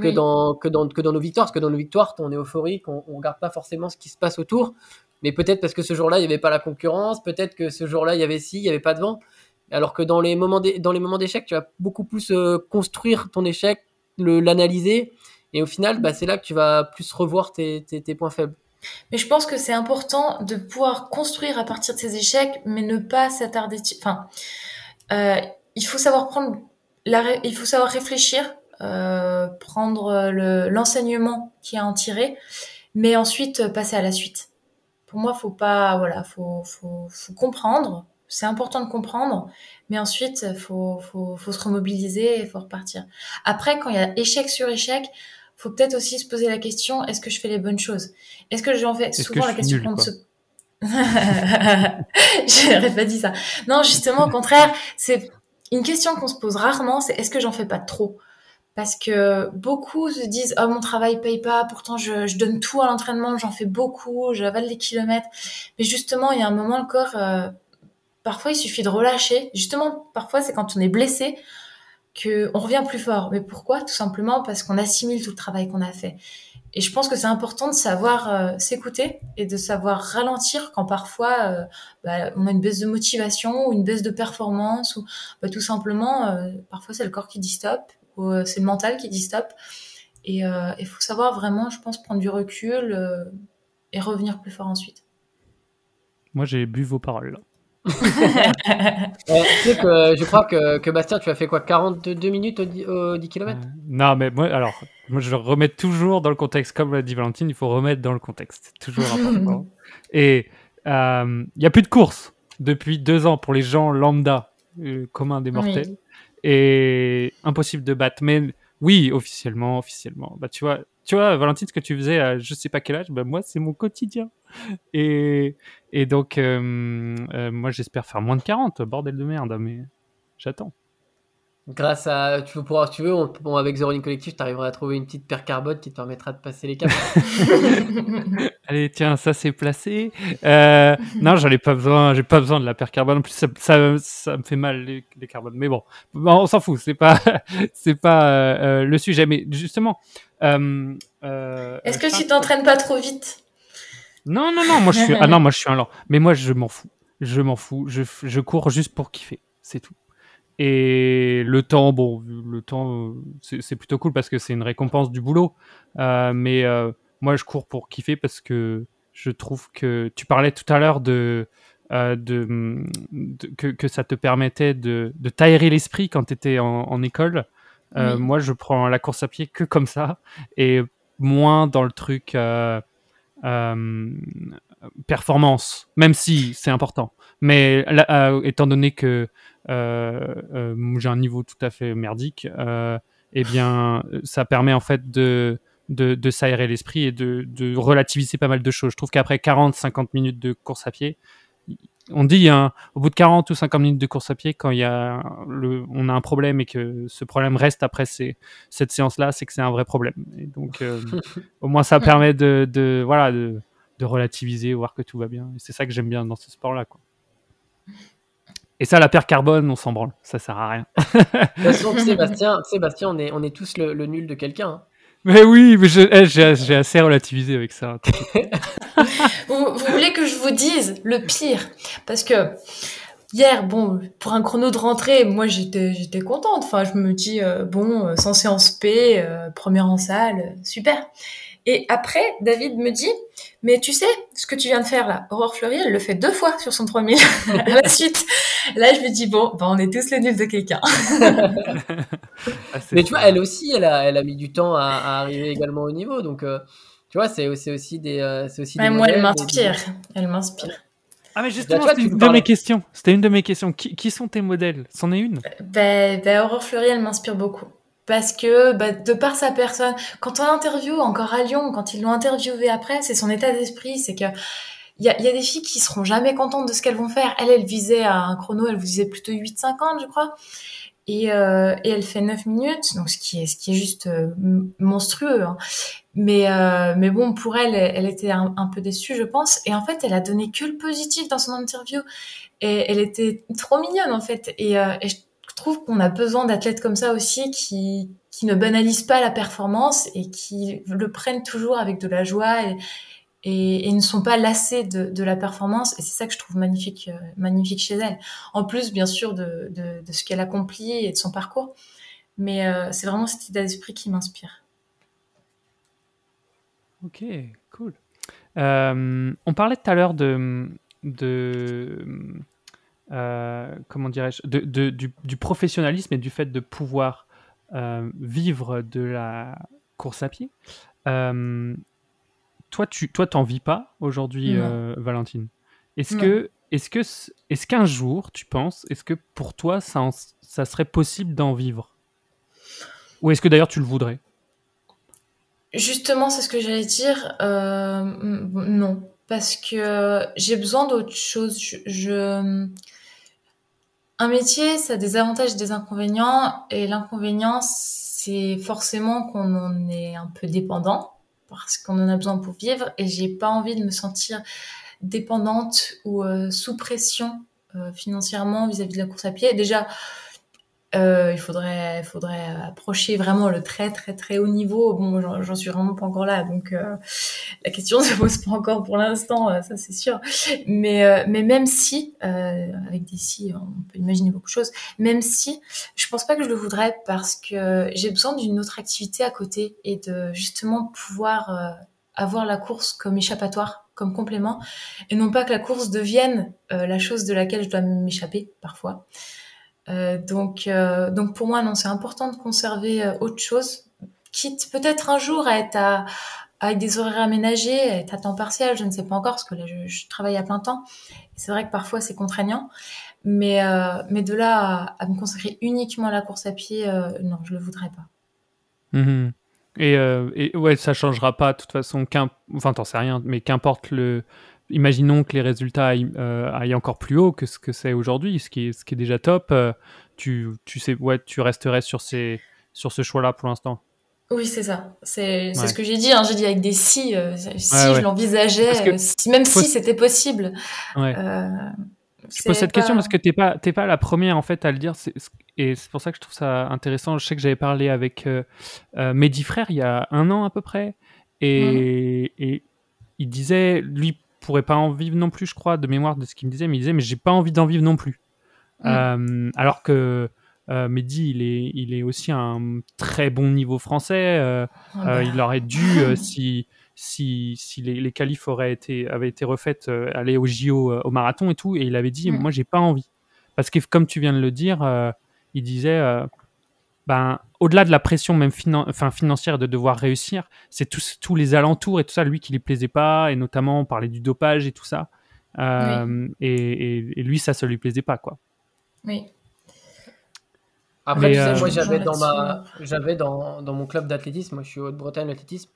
que, dans, que, dans, que dans nos victoires. Parce que dans nos victoires, on est euphorique, on ne regarde pas forcément ce qui se passe autour. Mais peut-être parce que ce jour-là, il n'y avait pas la concurrence, peut-être que ce jour-là, il y avait ci, il n'y avait pas de vent. Alors que dans les moments dans les moments d'échec, tu vas beaucoup plus euh, construire ton échec, l'analyser, et au final, bah, c'est là que tu vas plus revoir tes, tes, tes points faibles. Mais je pense que c'est important de pouvoir construire à partir de ces échecs, mais ne pas s'attarder. Enfin, euh, il faut savoir prendre, il faut savoir réfléchir, euh, prendre l'enseignement qui a en tiré, mais ensuite passer à la suite. Pour moi, faut pas, voilà, faut, faut, comprendre. C'est important de comprendre, mais ensuite, faut, faut se remobiliser et faut repartir. Après, quand il y a échec sur échec, faut peut-être aussi se poser la question est-ce que je fais les bonnes choses? Est-ce que j'en fais souvent la question qu'on se [LAUGHS] je n'aurais pas dit ça. Non, justement, au contraire, c'est une question qu'on se pose rarement, c'est est-ce que j'en fais pas trop? Parce que beaucoup se disent oh mon travail paye pas, pourtant je, je donne tout à l'entraînement, j'en fais beaucoup, j'avale des kilomètres. Mais justement, il y a un moment le corps, euh, parfois il suffit de relâcher. Justement, parfois c'est quand on est blessé, on revient plus fort. Mais pourquoi? Tout simplement parce qu'on assimile tout le travail qu'on a fait. Et je pense que c'est important de savoir euh, s'écouter et de savoir ralentir quand parfois euh, bah, on a une baisse de motivation ou une baisse de performance ou bah, tout simplement euh, parfois c'est le corps qui dit stop ou c'est le mental qui dit stop. Et il faut savoir vraiment, je pense, prendre du recul et revenir plus fort ensuite. Moi j'ai bu vos paroles là. tu sais que je crois que, que, Bastien, tu as fait quoi 42 minutes au 10, km euh, Non, mais moi, alors, moi, je remets toujours dans le contexte, comme l'a dit Valentine, il faut remettre dans le contexte. Toujours [LAUGHS] important. Et euh, il n'y a plus de course depuis deux ans pour les gens lambda, euh, communs des mortels. Et impossible de battre. Mais oui, officiellement, officiellement. Bah, tu vois, tu vois, Valentine, ce que tu faisais à je sais pas quel âge, bah, moi, c'est mon quotidien. Et, et donc, euh, euh, moi, j'espère faire moins de 40, bordel de merde, mais j'attends. Grâce à, tu veux pouvoir, tu veux, bon, avec Zero Link Collective, tu arriveras à trouver une petite paire carbone qui te permettra de passer les caps. [LAUGHS] [LAUGHS] Allez, tiens, ça c'est placé. Euh, non, j'en ai pas besoin, j'ai pas besoin de la paire carbone. En plus, ça, ça, me fait mal les, les carbones. Mais bon, on s'en fout, c'est pas, [LAUGHS] c'est pas le sujet. Mais justement, est-ce que tu t'entraînes pas trop vite? Non, non, non, moi je suis, ah non, moi je suis un lent. Mais moi je m'en fous. Je m'en fous. Je, je cours juste pour kiffer. C'est tout. Et le temps, bon, le temps, c'est plutôt cool parce que c'est une récompense du boulot. Euh, mais euh, moi, je cours pour kiffer parce que je trouve que tu parlais tout à l'heure de, euh, de, que, que, ça te permettait de, de t'aérer l'esprit quand tu étais en, en école. Moi, je prends la course à pied que comme ça et moins dans le truc euh, performance, même si c'est important. Mais euh, étant donné que euh, j'ai un niveau tout à fait merdique, eh bien, ça permet en fait de, de, de s'aérer l'esprit et de, de, relativiser pas mal de choses. Je trouve qu'après 40-50 minutes de course à pied, on dit hein, au bout de 40 ou 50 minutes de course à pied, quand il y a le, on a un problème et que ce problème reste après cette séance-là, c'est que c'est un vrai problème. Et donc, euh, [LAUGHS] au moins, ça permet de, de voilà, de, de, relativiser, voir que tout va bien. Et c'est ça que j'aime bien dans ce sport-là. Quoi. Et ça, la paire carbone, on s'en branle. Ça sert à rien. de toute façon, [LAUGHS] Sébastien, Sébastien on, est, on est tous le, nul de quelqu'un. Hein. Mais oui, eh, j'ai assez relativisé avec ça. [LAUGHS] vous, voulez que je vous dise le pire? Parce que hier, bon, pour un chrono de rentrée, moi j'étais j'étais contente. Enfin, je me dis euh, bon, euh, sans séance P, euh, première en salle, super. Et après, David me dit, mais tu sais, ce que tu viens de faire là, Aurore Fleury, elle le fait deux fois sur son 3000 [LAUGHS] à la suite. Là, je me dis, bon, bah, on est tous les nuls de quelqu'un. [LAUGHS] Ah, mais tu vois, elle aussi, elle a, elle a mis du temps à, arriver également au niveau. Donc, euh, tu vois, c'est aussi des. Euh, aussi des moi, elle m'inspire. Elle m'inspire. Ah mais justement, c'était une de mes questions. C'était une de mes questions. Qui, sont tes modèles? C'en est une? Ben, ben, Aurore Fleury, elle m'inspire beaucoup parce que bah, de par sa personne, quand on l'interviewe encore à Lyon, quand ils l'ont interviewé après, c'est son état d'esprit, c'est que il y a, y a, des filles qui seront jamais contentes de ce qu'elles vont faire. Elle, elle visait à un chrono, elle vous disait plutôt 8,50 je crois. Et, euh, et, elle fait 9 minutes, donc ce qui est, ce qui est juste euh, monstrueux. Hein. Mais, euh, mais bon, pour elle, elle était un, peu déçue, je pense. Et en fait, elle a donné que le positif dans son interview. Et elle était trop mignonne, en fait. Et, euh, et je trouve qu'on a besoin d'athlètes comme ça aussi qui, qui ne banalisent pas la performance et qui le prennent toujours avec de la joie et, et, ne sont pas lassés de, de la performance. Et c'est ça que je trouve magnifique, euh, magnifique chez elle. En plus, bien sûr, de, de, ce qu'elle accomplit et de son parcours. Mais euh, c'est vraiment cet état d'esprit qui m'inspire. Ok, cool. Euh, on parlait tout à l'heure de, de euh, comment dirais-je, de, du, professionnalisme et du fait de pouvoir euh, vivre de la course à pied. toi, tu toi, t'en vis pas aujourd'hui, Valentine? Est-ce que, est-ce que, est-ce qu'un jour, tu penses, est-ce que pour toi, ça, ça serait possible d'en vivre? Ou est-ce que d'ailleurs tu le voudrais? Justement, c'est ce que j'allais dire. Euh, non, parce que j'ai besoin d'autre chose. Je, un métier, ça a des avantages et des inconvénients, et l'inconvénient, c'est forcément qu'on en est un peu dépendant parce qu'on en a besoin pour vivre, et j'ai pas envie de me sentir dépendante ou euh, sous pression euh, financièrement vis-à-vis de la course à pied. Déjà, euh, il faudrait, faudrait approcher vraiment le très très très haut niveau. Bon, j'en suis vraiment pas encore là, donc euh, la question [LAUGHS] se pose pas encore pour l'instant, euh, ça c'est sûr. Mais euh, mais même si, avec des si, on peut imaginer beaucoup de choses. Même si, je pense pas que je le voudrais parce que j'ai besoin d'une autre activité à côté et de justement pouvoir avoir la course comme échappatoire, comme complément, et non pas que la course devienne la chose de laquelle je dois m'échapper parfois. Euh, donc, euh, donc pour moi, non, c'est important de conserver euh, autre chose, quitte peut-être un jour à être à, avec des horaires aménagés, à être à temps partiel, je ne sais pas encore, parce que là, je, travaille à plein temps. C'est vrai que parfois, c'est contraignant. Mais, mais de là à, me consacrer uniquement à la course à pied, non, je le voudrais pas. Mmh et, et, ouais, ça changera pas, de toute façon, enfin, t'en sais rien, mais qu'importe le, imaginons que les résultats euh, aillent, encore plus haut que ce que c'est aujourd'hui, ce qui est, ce qui est déjà top. Euh, tu, tu, sais, ouais, tu resterais sur, ces, sur ce choix-là pour l'instant. Oui, c'est ça. C'est ce que j'ai dit. Hein. J'ai dit avec des si, euh, si je l'envisageais, même si c'était possible. je pose cette question parce que t'es pas, pas la première en fait à le dire. Et c'est pour ça que je trouve ça intéressant. Je sais que j'avais parlé avec Mehdi Frère il y a un an à peu près. Et, mmh. et il disait, lui, pourrais pas en vivre non plus, je crois, de mémoire de ce qu'il me disait, mais il disait, mais j'ai pas envie d'en vivre non plus. Mm. Euh, alors que euh, Mehdi, il est, il est aussi un très bon niveau français. Euh, ah bah. il aurait dû, [LAUGHS] si, si, si les, les qualifs auraient été, avaient été refaites, aller au JO au marathon et tout. Et il avait dit, mm. moi, j'ai pas envie. Parce que, comme tu viens de le dire, il disait, ben, au-delà de la pression même enfin, financière de devoir réussir, c'est tous, les alentours et tout ça, lui qui ne lui plaisait pas, et notamment on parlait du dopage et tout ça. Euh, et, lui, ça, ça lui plaisait pas, quoi. Oui. Après, tu sais, euh, moi, j'avais dans, ma, j'avais dans, dans mon club d'athlétisme, moi je suis Haute-Bretagne athlétisme,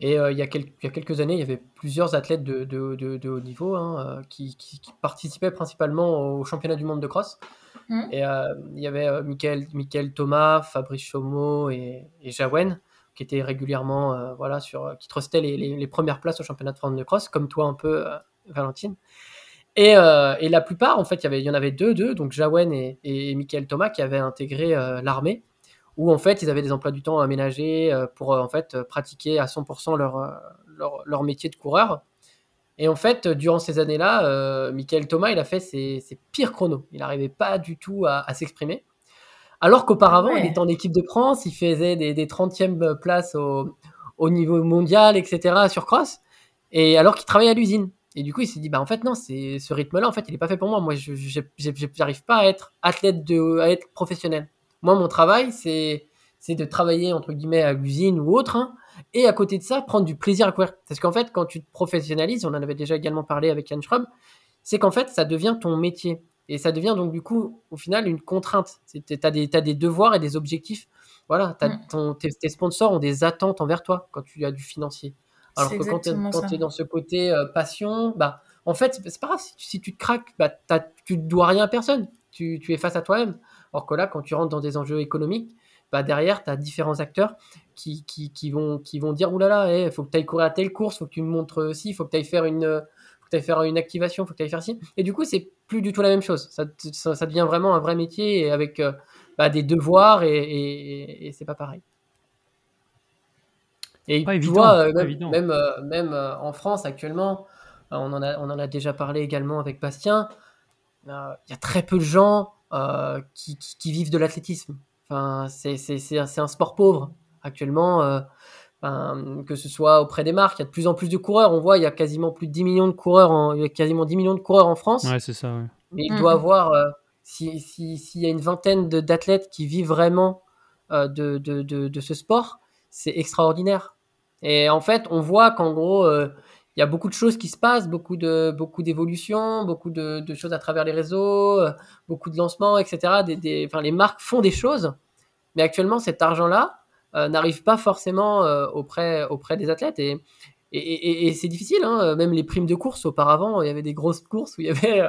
et euh, il, y a quelques, il, y a quelques, années, il y avait plusieurs athlètes de, de, de, haut niveau hein, qui, qui, participaient principalement au championnat du monde de cross. Mmh. Et euh, il y avait euh, Michael, Thomas, Fabrice Chaumeau et, et Jawen qui étaient régulièrement, euh, voilà, sur, qui trustaient les, les, premières places au championnat de France de cross, comme toi un peu, Valentine. Et, et, la plupart, en fait, il y, avait, il y en avait deux, deux, donc Jawen et, et Michael Thomas, qui avaient intégré l'armée, où en fait, ils avaient des emplois du temps aménagés pour en fait pratiquer à 100% leur, leur, leur, métier de coureur. Et en fait, durant ces années-là, euh, Michael Thomas, il a fait ses, pires chronos. Il n'arrivait pas du tout à, s'exprimer. Alors qu'auparavant, il était en équipe de France, il faisait des, des 30e places au, niveau mondial, etc., sur cross, et alors qu'il travaillait à l'usine. Et du coup, il s'est dit, bah en fait, non, c'est ce rythme-là, en fait, il n'est pas fait pour moi. Moi, je n'arrive pas à être athlète, de, à être professionnel. Moi, mon travail, c'est de travailler, entre guillemets, à l'usine ou autre, hein, et à côté de ça, prendre du plaisir à courir. Parce qu'en fait, quand tu te professionnalises, on en avait déjà également parlé avec Yann Schraub, c'est qu'en fait, ça devient ton métier. Et ça devient donc du coup, au final, une contrainte. Tu as des, des devoirs et des objectifs. Voilà, mm. tes, sponsors ont des attentes envers toi quand tu as du financier. Alors que quand tu es, dans ce côté euh, passion, bah, en fait, c'est pas grave. Si, tu te craques, bah, tu ne dois rien à personne. Tu, tu es face à toi-même. Alors que là, quand tu rentres dans des enjeux économiques, bah, derrière, tu as différents acteurs qui, qui, qui, vont, qui vont dire oulala, il eh, faut que tu ailles courir à telle course, faut que tu me montres ci, il faut que tu ailles faire une faire une activation, faut que tu ailles faire ci. Et du coup, c'est plus du tout la même chose. Ça, ça, devient vraiment un vrai métier avec euh, bah, des devoirs et, et, c'est pas pareil. Et tu vois, euh, même, même, euh, en France actuellement, on en, a, on en a déjà parlé également avec Bastien, il y a très peu de gens qui, qui, vivent de l'athlétisme. Enfin, c'est un sport pauvre. Actuellement, que ce soit auprès des marques, il y a de plus en plus de coureurs. On voit, il y a quasiment plus de 10 millions de coureurs, en, il y a quasiment 10 millions de coureurs en France. Ouais, c'est ça. Mais il doit avoir, euh, s'il y a une vingtaine d'athlètes qui vivent vraiment euh, de, de, de, ce sport, c'est extraordinaire. Et en fait, on voit qu'en gros, euh, il y a beaucoup de choses qui se passent, beaucoup de beaucoup d'évolutions, beaucoup de, choses à travers les réseaux, beaucoup de lancements, etc. Les marques font des choses, mais actuellement, cet argent-là, euh, n'arrive pas forcément euh, auprès, auprès des athlètes. Et, c'est difficile, hein. même les primes de course, auparavant, il y avait des grosses courses où il y avait euh,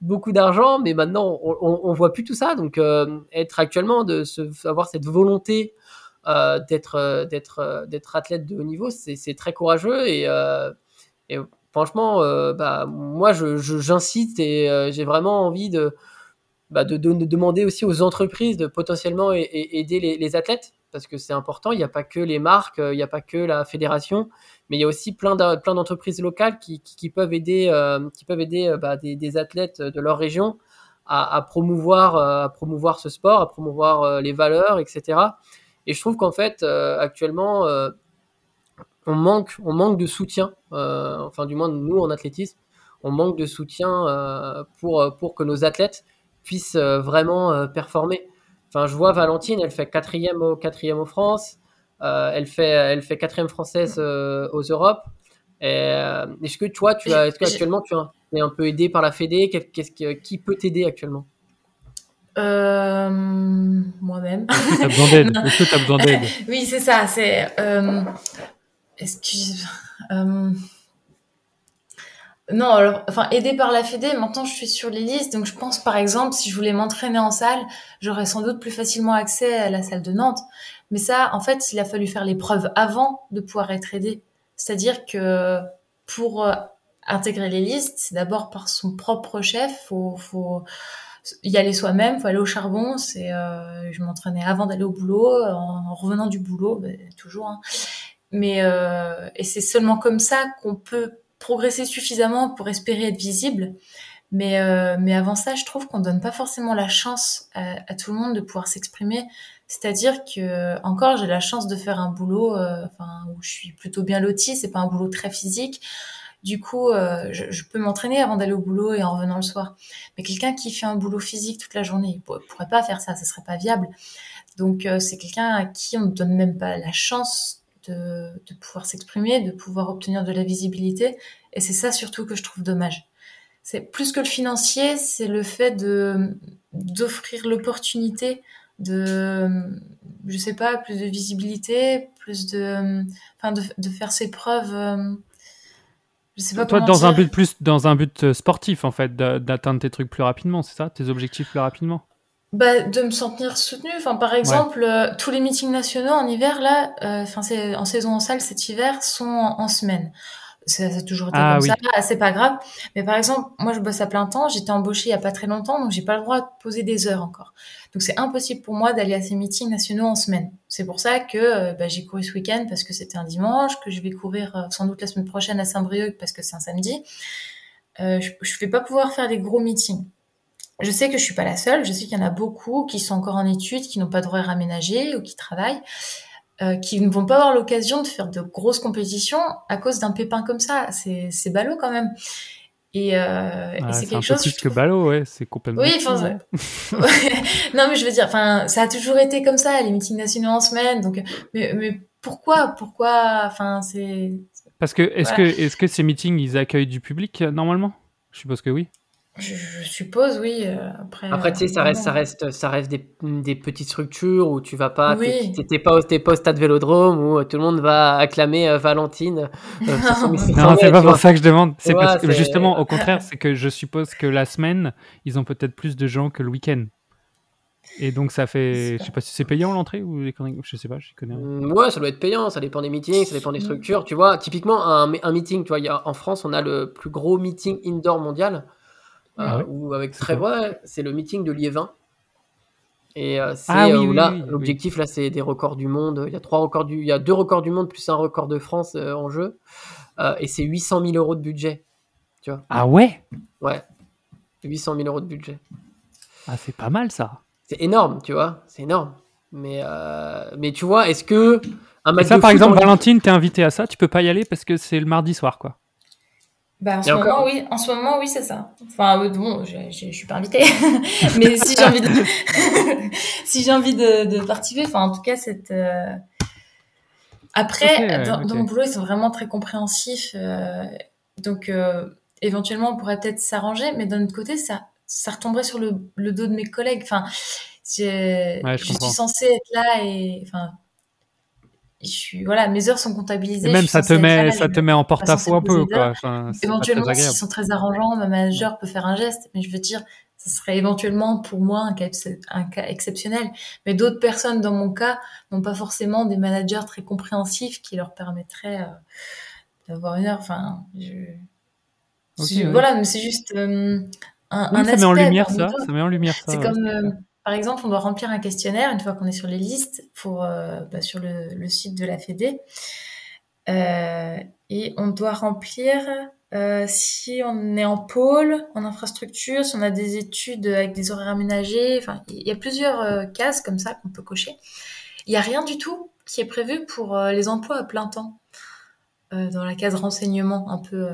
beaucoup d'argent, mais maintenant, on, ne voit plus tout ça. Donc, être actuellement, de se, avoir cette volonté d'être d'être d'être athlète de haut niveau, c'est très courageux franchement, bah, moi, j'incite je, et j'ai vraiment envie de, bah, de, demander aussi aux entreprises de potentiellement aider les athlètes parce que c'est important. Il n'y a pas que les marques, euh, il n'y a pas que la fédération, mais il y a aussi plein d'entreprises locales qui, peuvent aider, qui peuvent aider euh, euh, bah, des, athlètes de leur région à, promouvoir, à promouvoir ce sport, à promouvoir les valeurs, etc. Et je trouve qu'en fait, actuellement, on, manque, on manque de soutien, enfin du moins nous en athlétisme, on manque de soutien pour, pour que nos athlètes puissent vraiment performer. Enfin, je vois Valentine, elle fait quatrième au quatrième aux France. Euh, elle fait elle fait quatrième française euh, aux Europes. Euh, est-ce que toi, tu as, est-ce que actuellement tu es un peu aidé par la Fédé? Qu'est-ce que, qui peut t'aider actuellement? Moi-même. Est-ce que tu as besoin d'aide [LAUGHS] [LAUGHS] Oui, c'est ça. C'est excuse. Non, alors, enfin, aidé par la Fédé, maintenant je suis sur les listes, donc je pense par exemple, si je voulais m'entraîner en salle, j'aurais sans doute plus facilement accès à la salle de Nantes. Mais ça, en fait, il a fallu faire les preuves avant de pouvoir être aidé. C'est-à-dire que pour euh, intégrer les listes, c'est d'abord par son propre chef, faut, faut y aller soi-même, faut aller au charbon. Euh, je m'entraînais avant d'aller au boulot, en, revenant du boulot, ben, toujours. Hein. Mais euh, et c'est seulement comme ça qu'on peut progresser suffisamment pour espérer être visible. Mais, euh, mais avant ça, je trouve qu'on donne pas forcément la chance à, tout le monde de pouvoir s'exprimer. C'est-à-dire que encore, j'ai la chance de faire un boulot, euh, enfin, où je suis plutôt bien lotie. C'est pas un boulot très physique. Du coup, euh, je, peux m'entraîner avant d'aller au boulot et en revenant le soir. Mais quelqu'un qui fait un boulot physique toute la journée, il pourrait pas faire ça. Ce serait pas viable. Donc, c'est quelqu'un à qui on ne donne même pas la chance de, pouvoir s'exprimer, de pouvoir obtenir de la visibilité. Et c'est ça surtout que je trouve dommage. C'est plus que le financier, c'est le fait de d'offrir l'opportunité de, je sais pas, plus de visibilité, plus de, enfin, de, faire ses preuves. Euh, je sais pas Toi, dans un but plus, dans un but sportif en fait, d'atteindre tes trucs plus rapidement, c'est ça, tes objectifs plus rapidement? Bah, de me sentir soutenue. Enfin, par exemple, euh, tous les meetings nationaux en hiver, là, euh, enfin, c'est en saison en salle cet hiver, sont en, semaine. Ça, a toujours été ah comme ça, c'est pas grave. Mais par exemple, moi, je bosse à plein temps. J'étais embauchée il y a pas très longtemps, donc j'ai pas le droit de poser des heures encore. Donc c'est impossible pour moi d'aller à ces meetings nationaux en semaine. C'est pour ça que euh, bah, j'ai couru ce week-end parce que c'était un dimanche, que je vais courir sans doute la semaine prochaine à Saint-Brieuc parce que c'est un samedi. je, je vais pas pouvoir faire des gros meetings. Je sais que je suis pas la seule. Je sais qu'il y en a beaucoup qui sont encore en études, qui n'ont pas d'horaire aménagé ou qui travaillent, euh, qui ne vont pas avoir l'occasion de faire de grosses compétitions à cause d'un pépin comme ça. C'est ballot quand même. Et, euh, c'est quelque chose. plus que ballot, ouais, c'est complètement. Oui, enfin. [LAUGHS] non, mais je veux dire, enfin, ça a toujours été comme ça, les meetings nationaux en semaine. Donc, mais, mais pourquoi, pourquoi, enfin, c'est. Parce que est-ce que est-ce que ces meetings ils accueillent du public euh, normalement? Je suppose que oui. Je, suppose, oui. Euh, après, après tu sais, ça reste, ça reste, ça reste des, des, petites structures où tu vas pas, oui. t'es pas, pas au stade Vélodrome où euh, tout le monde va acclamer euh, Valentine. [LAUGHS] non, c'est pas pour ça que je demande. C'est parce que justement, au [LAUGHS] contraire, c'est que je suppose que la semaine, ils ont peut-être plus de gens que le week-end. Et donc ça fait, je sais pas si c'est payant l'entrée ou les je sais pas, je connais. Mmh, ouais, ça doit être payant, ça dépend des meetings, ça dépend des mmh. structures. Tu vois, typiquement un, un meeting, tu vois, y a, en France, on a le plus gros meeting indoor mondial, ah euh, avec très, c'est le meeting de Liévin. Et euh, c'est ah euh, là, l'objectif là, c'est des records du monde. Il y a trois records du, il y a deux records du monde plus un record de France en jeu, et c'est 800 000 euros de budget. Tu vois. Ah ouais? Ouais. 800 000 euros de budget. Ah, c'est pas mal ça c'est énorme, tu vois, c'est énorme. Mais, euh, mais tu vois, est-ce que un match ça, par exemple, Valentine, t'es invité à ça, tu peux pas y aller parce que c'est le mardi soir, quoi. Bah, en, ce moment, oui. en ce moment, oui, c'est ça. Enfin, euh, bon, je, je, suis pas invitée, [LAUGHS] mais si j'ai envie de, [LAUGHS] si j'ai envie de, de, participer, enfin, en tout cas, cette. Euh, après, dans, mon boulot, ils sont vraiment très compréhensifs, donc éventuellement, on pourrait peut-être s'arranger, mais d'un autre côté, ça, ça retomberait sur le, le, dos de mes collègues. Enfin, je, je, suis censée être là et enfin, je suis voilà, mes heures sont comptabilisées. même ça te met, ça te met en porte-à-faux un peu quoi. éventuellement, s'ils sont très arrangeants, ma manager peut faire un geste, mais je veux dire, ce serait éventuellement pour moi un cas, un cas exceptionnel. Mais d'autres personnes, dans mon cas, n'ont pas forcément des managers très compréhensifs qui leur permettraient euh, d'avoir une heure. Enfin, je... voilà, mais c'est juste. Euh, un, ça met en lumière ça, ça met en lumière ça. C'est comme, euh, par exemple, on doit remplir un questionnaire une fois qu'on est sur les listes pour, euh, bah, sur le, le, site de la Fédé. Euh, et on doit remplir euh, si on est en pôle, en infrastructure, si on a des études avec des horaires aménagés. Enfin, il y a plusieurs cases comme ça qu'on peut cocher. Il n'y a rien du tout qui est prévu pour les emplois à plein temps dans la case renseignement un peu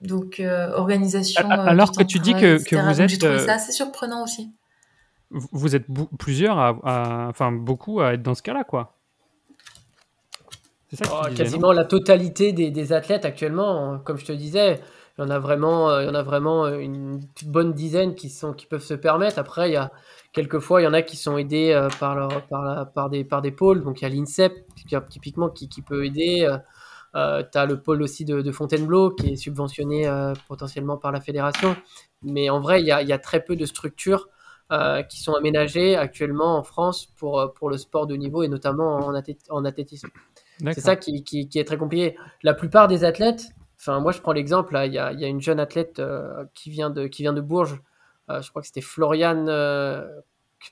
donc, euh, organisation. Alors que tu dis que, que vous êtes. J'ai trouvé ça assez surprenant aussi. Vous êtes plusieurs, à, enfin beaucoup à être dans ce cas-là, quoi. Ça oh, Quasiment la totalité des, des, athlètes actuellement, hein, comme je te disais, il y en a vraiment, euh, il y en a vraiment une bonne dizaine qui, sont, qui peuvent se permettre. Après, il y a quelquefois, il y en a qui sont aidés euh, par, leur, par, la, par, des, par des pôles. Donc, il y a l'INSEP, typiquement, qui, qui peut aider. Euh, tu as le pôle aussi de, Fontainebleau qui est subventionné euh, potentiellement par la fédération. Mais en vrai, il y a, très peu de structures euh, qui sont aménagées actuellement en France pour, pour le sport de niveau et notamment en, en athlétisme. C'est ça qui, qui, est très compliqué. La plupart des athlètes, enfin moi je prends l'exemple, il y a, y a, une jeune athlète qui, vient de, qui vient de Bourges, je crois que c'était Floriane,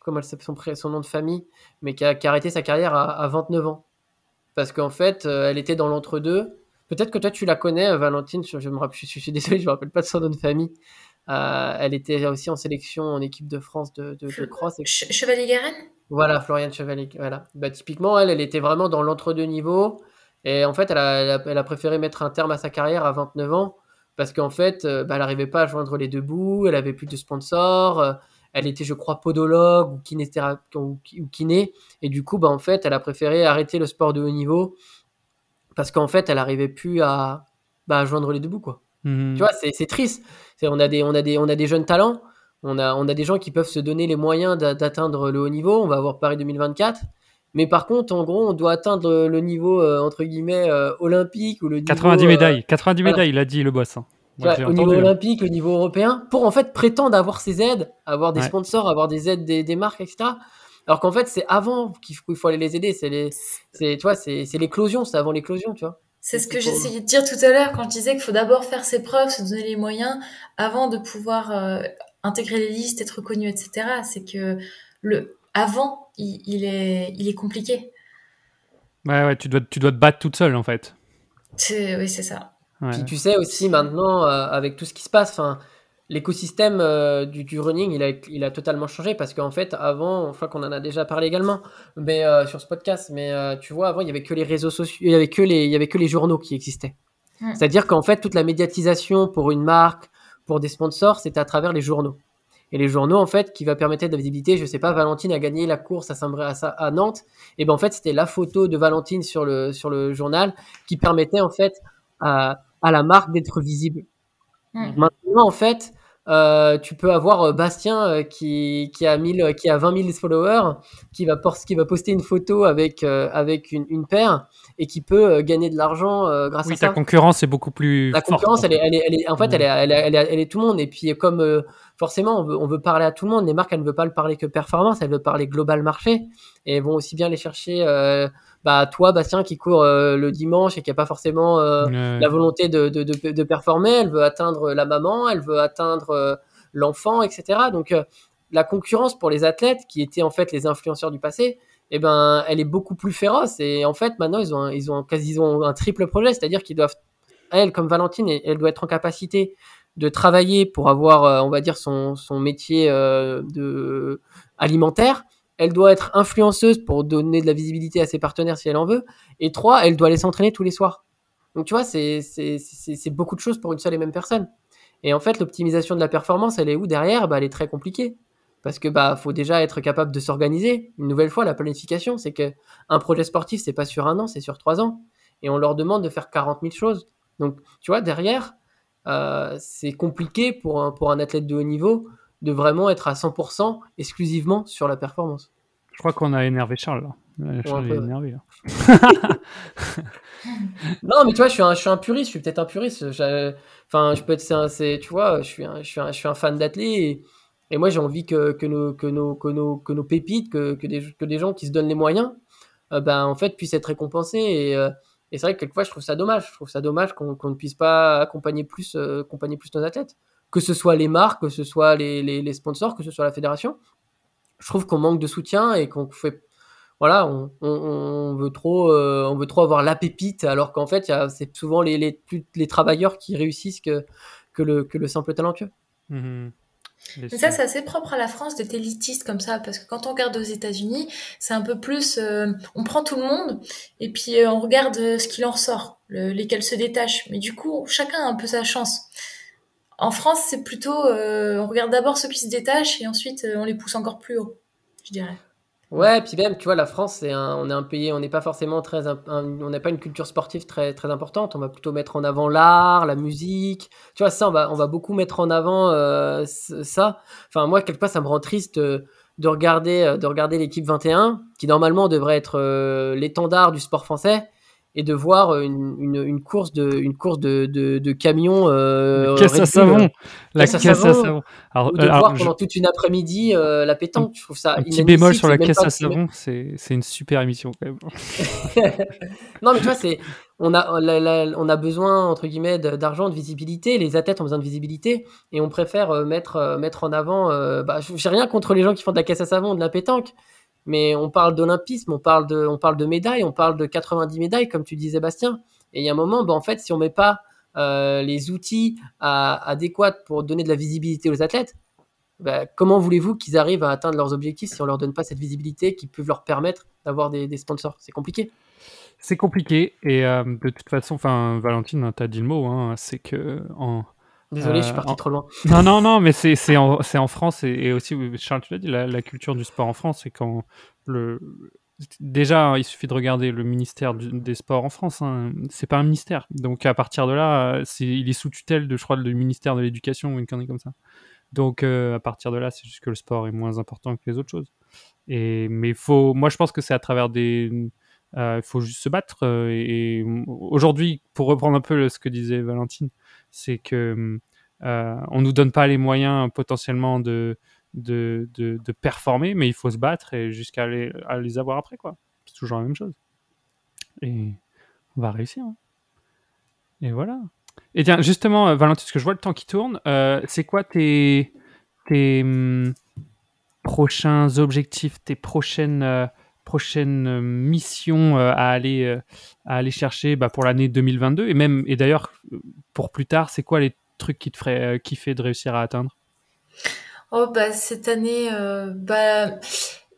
comment elle s'appelle son, son, nom de famille, mais qui a, arrêté sa carrière à, à 29 ans parce qu'en fait, euh, elle était dans l'entre-deux. Peut-être que toi, tu la connais, euh, Valentine. Je, me rappelle, je, suis désolé, je me rappelle pas de son nom de famille. Euh, elle était aussi en sélection en équipe de France de, de, cross. Chevalier Garenne? Voilà, Floriane Chevalier. Voilà. Bah, typiquement, elle, elle était vraiment dans l'entre-deux niveau. Et en fait, elle a, elle a, préféré mettre un terme à sa carrière à 29 ans parce qu'en fait, bah, elle n'arrivait pas à joindre les deux bouts. Elle avait plus de sponsors elle était, je crois, podologue ou, kinésithérapeute ou, kiné. Et du coup, bah, en fait, elle a préféré arrêter le sport de haut niveau parce qu'en fait, elle n'arrivait plus à, bah, joindre les deux bouts. Quoi. Mmh. Tu vois, c'est triste. On a, des, on, a des, on a des jeunes talents, on a, on a des gens qui peuvent se donner les moyens d'atteindre le haut niveau. On va avoir Paris 2024. Mais par contre, en gros, on doit atteindre le niveau, euh, entre guillemets, euh, olympique ou le 90 médailles, 90 euh, médailles, il a dit le boss. Hein au niveau olympique, au niveau européen, pour en fait prétendre avoir ces aides, avoir des sponsors, avoir des aides des, marques, etc. Alors qu'en fait, c'est avant qu'il faut, aller les aider. C'est, l'éclosion, c'est avant l'éclosion, tu vois. C'est ce que j'essayais de dire tout à l'heure quand je disais qu'il faut d'abord faire ses preuves, se donner les moyens avant de pouvoir euh, intégrer les listes, être reconnu, etc. C'est que le avant, il, est, il est compliqué. Ouais, ouais, tu dois, tu dois te battre toute seule en fait. oui, c'est ça. Puis tu sais aussi maintenant, euh, avec tout ce qui se passe, l'écosystème euh, du, running, il a, il a totalement changé parce qu'en fait, avant, je crois qu'on en a déjà parlé également mais, euh, sur ce podcast, mais tu vois, avant, il n'y avait que les réseaux sociaux, il n'y avait, que les, il y avait que les journaux qui existaient. C'est-à-dire qu'en fait, toute la médiatisation pour une marque, pour des sponsors, c'était à travers les journaux. Et les journaux, en fait, qui va permettre de la visibilité, je sais pas, Valentine a gagné la course à, Saint à, à Nantes, et ben en fait, c'était la photo de Valentine sur le, sur le journal qui permettait en fait à, à la marque d'être visible. Maintenant, en fait, euh, tu peux avoir euh, Bastien euh, qui, qui, a 1000, qui a 20 000 followers, qui va, qui va poster une photo avec, avec une, une paire et qui peut gagner de l'argent grâce à ça. Oui, ta concurrence est beaucoup plus. La concurrence, elle est, elle, est, elle est, en fait, elle, est, elle, est, elle, est, tout le monde. Et puis, comme forcément, on veut, on veut parler à tout le monde, les marques, elles ne veulent pas le parler que performance, elles veulent parler global marché. Et elles vont aussi bien les chercher bah, toi, Bastien, qui court euh, le dimanche et qui n'a pas forcément euh, la volonté de, de, de, de, performer, elle veut atteindre la maman, elle veut atteindre euh, l'enfant, etc. Donc, la concurrence pour les athlètes, qui étaient en fait les influenceurs du passé, eh ben, elle est beaucoup plus féroce. Et en fait, maintenant, ils ont un, ils ont quasi ils ont un triple projet, c'est-à-dire qu'ils doivent, elle, comme Valentine, elle doit être en capacité de travailler pour avoir, on va dire, son, son métier de alimentaire elle doit être influenceuse pour donner de la visibilité à ses partenaires si elle en veut. Et trois, elle doit aller s'entraîner tous les soirs. Donc tu vois, c'est beaucoup de choses pour une seule et même personne. Et en fait, l'optimisation de la performance, elle est où derrière? Bah, Elle est très compliquée. Parce que bah faut déjà être capable de s'organiser. Une nouvelle fois, la planification, c'est que un projet sportif, c'est pas sur un an, c'est sur trois ans. Et on leur demande de faire 40 000 choses. Donc, tu vois, derrière, euh, c'est compliqué pour un, pour un athlète de haut niveau de vraiment être à 100% exclusivement sur la performance. Je crois qu'on a énervé Charles. Charles est énervé. [LAUGHS] non, mais tu vois, je suis un, je suis un puriste, je suis peut-être un puriste. Enfin, je peux être, c'est, tu vois, je suis un, je suis un, je suis un fan d'athlètes et, moi j'ai envie que, que, nos, que, nos, que, nos, que nos pépites, que, que, des, que des gens qui se donnent les moyens, euh, ben, en fait, puissent être récompensés. Et, euh, et c'est vrai que quelquefois, je trouve ça dommage. Je trouve ça dommage qu'on, ne puisse pas accompagner plus, euh, accompagner plus nos athlètes que ce soit les marques, que ce soit les, sponsors, que ce soit la fédération. Je trouve qu'on manque de soutien et qu'on fait voilà, on, veut trop, euh, on veut trop avoir la pépite, alors qu'en fait, c'est souvent les, les, les, travailleurs qui réussissent que, que, le, que le simple talentueux. Mmh ça, c'est assez propre à la France d'être élitiste comme ça, parce que quand on regarde aux États-Unis, c'est un peu plus, euh, on prend tout le monde et puis euh, on regarde ce qu'il en ressort, lesquels se détachent. Mais du coup, chacun a un peu sa chance. En France, c'est plutôt, euh, on regarde d'abord ceux qui se détachent et ensuite euh, on les pousse encore plus haut, je dirais. Ouais, puis même, tu vois, la France, c'est on est un pays, on n'est pas forcément très, on n'a pas une culture sportive très, très importante. On va plutôt mettre en avant l'art, la musique. Tu vois, ça, on va, on va beaucoup mettre en avant euh, ça. Enfin, moi, quelque part, ça me rend triste de regarder, de regarder l'équipe 21, qui normalement devrait être l'étendard du sport français, et de voir une, une, une course de une course de, de, de camions euh, caisse à savon. La caisse à savon. alors, de voir pendant toute une après-midi euh, la pétanque. Je trouve ça un petit bémol sur la caisse à savon c'est c'est une super émission quand même. [LAUGHS] Non mais tu vois c'est on a on a besoin entre guillemets d'argent de visibilité. Les athlètes ont besoin de visibilité et on préfère euh, mettre euh, mettre en avant bah j'ai rien contre les gens qui font de la caisse à savon de la pétanque mais on parle d'olympisme, on parle de, on parle de médailles, on parle de 90 médailles, comme tu disais, Bastien. Et il y a un moment, bah, en fait, si on met pas euh, les outils adéquats pour donner de la visibilité aux athlètes, bah, comment voulez-vous qu'ils arrivent à atteindre leurs objectifs si on leur donne pas cette visibilité qui peut leur permettre d'avoir des, sponsors? C'est compliqué. C'est compliqué et euh, de toute façon, Valentine, tu as dit le mot, hein, c'est que en, Désolé, je suis parti euh, trop loin. Non, non, non, mais c'est en, en, France et, aussi, Charles, tu l'as dit, la, culture du sport en France, c'est quand le. Déjà, il suffit de regarder le ministère des Sports en France. Hein. C'est pas un ministère. Donc, à partir de là, il est sous tutelle de, je crois, du ministère de l'Éducation ou une connerie comme ça. Donc, euh, à partir de là, c'est juste que le sport est moins important que les autres choses. Et, mais faut, moi, je pense que c'est à travers des. Euh, il faut juste se battre. et aujourd'hui, pour reprendre un peu ce que disait Valentine, c'est que euh, on nous donne pas les moyens potentiellement de, de, de, performer, mais il faut se battre et jusqu'à les, avoir après, quoi. C'est toujours la même chose. Et on va réussir. Hein. Et voilà. Et tiens, justement, euh, Valentin, parce que je vois le temps qui tourne, euh, c'est quoi tes, tes hum, prochains objectifs, tes prochaines prochaine euh, mission euh, à aller euh, à aller chercher bah, pour l'année 2022 et même et d'ailleurs pour plus tard c'est quoi les trucs qui te feraient kiffer de réussir à atteindre? Oh bah cette année bah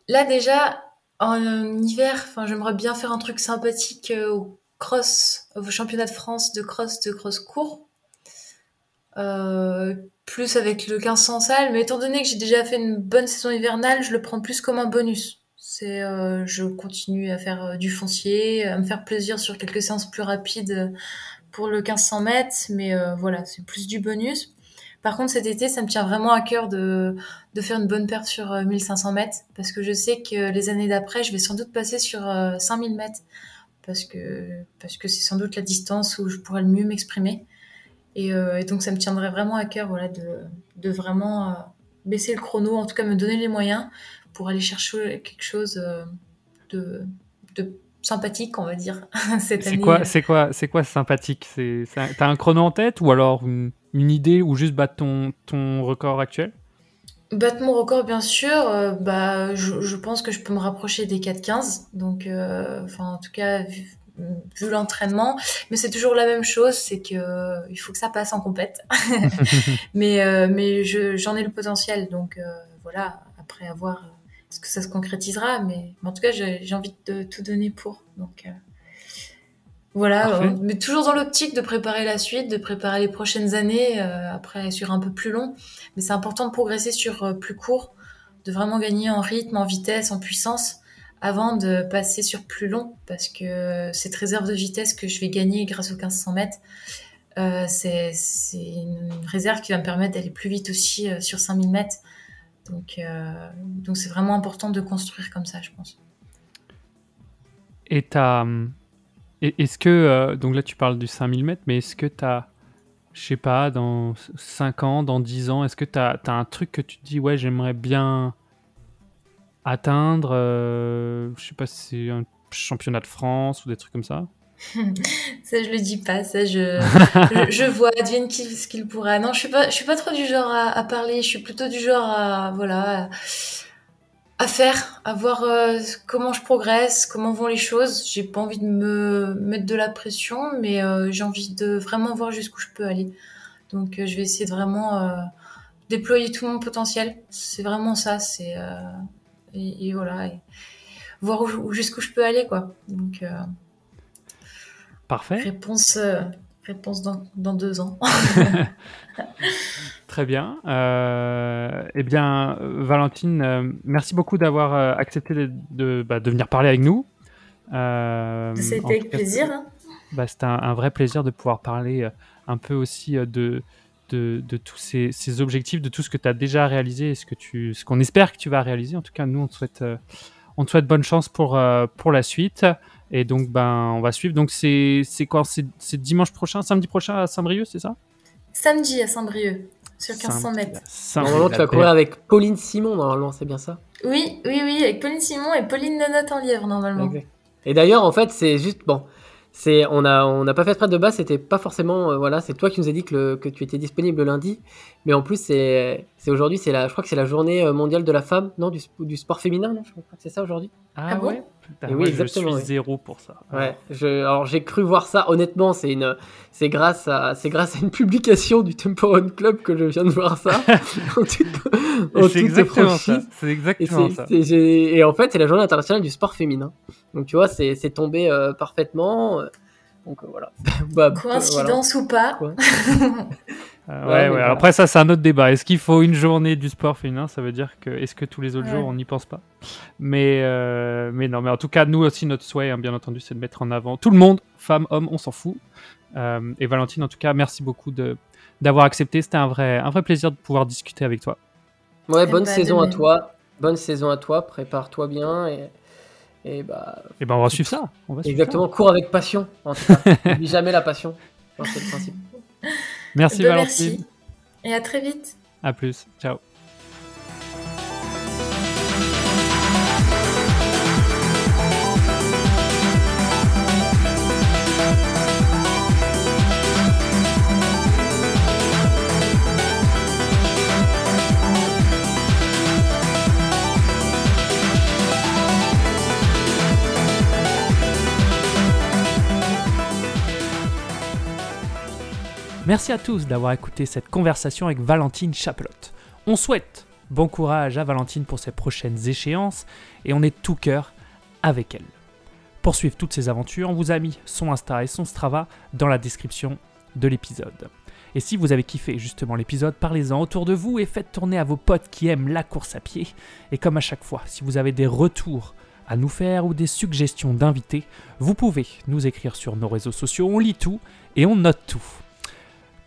là déjà en hiver j'aimerais bien faire un truc sympathique au cross au championnat de France de cross de cross court plus avec le 1500 salles mais étant donné que j'ai déjà fait une bonne saison hivernale je le prends plus comme un bonus euh, je continue à faire euh, du foncier, à me faire plaisir sur quelques séances plus rapides pour le 1500 mètres, mais euh, voilà, c'est plus du bonus. Par contre, cet été, ça me tient vraiment à cœur de, de faire une bonne perte sur 1500 mètres parce que je sais que les années d'après, je vais sans doute passer sur 5000 mètres parce que parce que c'est sans doute la distance où je pourrais le mieux m'exprimer. Et, et, donc, ça me tiendrait vraiment à cœur voilà, de, de vraiment baisser le chrono, en tout cas me donner les moyens pour aller chercher quelque chose de, de sympathique, on va dire, [LAUGHS] cette année. Quoi, c'est quoi, c'est quoi sympathique? C'est, t'as un chrono en tête ou alors une, idée ou juste battre ton, ton record actuel? Battre mon record, bien sûr. Euh, bah, je, pense que je peux me rapprocher des 4-15. Donc, euh, en tout cas, vu, l'entraînement. Mais c'est toujours la même chose, c'est que euh, il faut que ça passe en compète. [LAUGHS] [LAUGHS] mais mais j'en ai le potentiel. Donc voilà, après avoir est-ce que ça se concrétisera mais, en tout cas, j'ai envie de tout donner pour. Donc euh, voilà, mais toujours dans l'optique de préparer la suite, de préparer les prochaines années, euh, après sur un peu plus long. Mais c'est important de progresser sur euh, plus court, de vraiment gagner en rythme, en vitesse, en puissance, avant de passer sur plus long, parce que cette réserve de vitesse que je vais gagner grâce aux 1500 mètres, c'est une réserve qui va me permettre d'aller plus vite aussi sur 5000 mètres. Donc, euh, donc c'est vraiment important de construire comme ça, je pense. Et est-ce que, euh, donc là tu parles du 5000 mètres, mais est-ce que tu as, je sais pas, dans 5 ans, dans 10 ans, est-ce que tu as, un truc que tu te dis, ouais, j'aimerais bien atteindre, euh, je sais pas si c'est un championnat de France ou des trucs comme ça? [LAUGHS] ça je le dis pas, ça je [LAUGHS] je, vois advienne ce qu'il pourra. Non, je suis pas je suis pas trop du genre à, parler, je suis plutôt du genre à voilà à, faire, à voir euh, comment je progresse, comment vont les choses. J'ai pas envie de me mettre de la pression, mais euh, j'ai envie de vraiment voir jusqu'où je peux aller. Donc euh, je vais essayer de vraiment déployer tout mon potentiel. C'est vraiment ça, c'est et, voilà, voir jusqu'où je peux aller quoi. Donc Parfait. Réponse, euh, réponse dans, dans, deux ans. [LAUGHS] Très bien. Euh, eh bien, Valentine, euh, merci beaucoup d'avoir accepté de, de, bah, de, venir parler avec nous. C'était avec plaisir. Hein. Bah, C'était un, vrai plaisir de pouvoir parler un peu aussi de, de, de tous ces, ces, objectifs, de tout ce que tu as déjà réalisé et ce qu'on ce qu'on espère que tu vas réaliser. En tout cas, nous, on te souhaite, on te souhaite bonne chance pour, pour la suite. Et donc, ben, on va suivre. Donc, c'est quoi C'est dimanche prochain, samedi prochain à Saint-Brieuc, c'est ça? Samedi à Saint-Brieuc, sur 1500 mètres. Normalement, tu vas courir avec Pauline Simon, normalement, c'est bien ça? Oui, oui, oui, avec Pauline Simon et Pauline Nanotte en lièvre, normalement. Et d'ailleurs, en fait, c'est juste, bon, c'est on a on n'a pas fait de prête de base c'était pas forcément euh, voilà c'est toi qui nous as dit que, que tu étais disponible lundi mais en plus c'est c'est aujourd'hui c'est la je crois que c'est la journée euh, mondiale de la femme non du, du sport féminin je crois que c'est ça aujourd'hui ah, ah ouais oui, exactement, je suis zéro pour ça. Ouais, je, alors j'ai cru voir ça. Honnêtement, c'est une, c'est grâce à, c'est grâce à une publication du Tempo Run Club que je viens de voir ça. c'est exactement ça. C'est exactement ça. Et en fait, c'est la Journée internationale du sport féminin. Donc tu vois, c'est, c'est tombé euh, parfaitement. Donc euh, voilà. [LAUGHS] bah, Coïncidence ou pas. [LAUGHS] Euh, ouais, ouais. Après, ça, c'est un autre débat. Est-ce qu'il faut une journée du sport féminin? Ça veut dire que est-ce que tous les autres jours, on n'y pense pas? Mais, euh, mais non, mais en tout cas, nous aussi, notre souhait, hein, bien entendu, c'est de mettre en avant tout le monde, femmes, hommes, on s'en fout. Euh, et Valentine, en tout cas, merci beaucoup de, d'avoir accepté. C'était un vrai, un vrai plaisir de pouvoir discuter avec toi. Ouais, bonne bah, saison à toi. Bonne saison à toi. Prépare-toi bien et. Et bah, et ben on va suivre ça. On va exactement, cours avec passion. En tout cas, [LAUGHS] n'oublie jamais la passion. C'est le principe. Merci bah, Valentine. Merci. Et à très vite. À plus. Ciao. Merci à tous d'avoir écouté cette conversation avec Valentine Chapelotte. On souhaite bon courage à Valentine pour ses prochaines échéances et on est tout cœur avec elle. Pour suivre toutes ses aventures, on vous a mis son Insta et son Strava dans la description de l'épisode. Et si vous avez kiffé justement l'épisode, parlez-en autour de vous et faites tourner à vos potes qui aiment la course à pied. Et comme à chaque fois, si vous avez des retours à nous faire ou des suggestions d'invités, vous pouvez nous écrire sur nos réseaux sociaux, on lit tout et on note tout.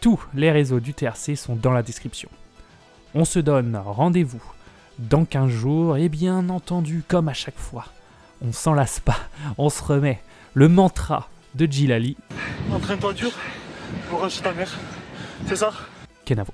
Tous les réseaux du TRC sont dans la description. On se donne rendez-vous dans 15 jours et bien entendu, comme à chaque fois, on s'en lasse pas, on se remet. Le mantra de Gilali. Entraîne-toi dur pour ta mère. C'est ça? Kenavo.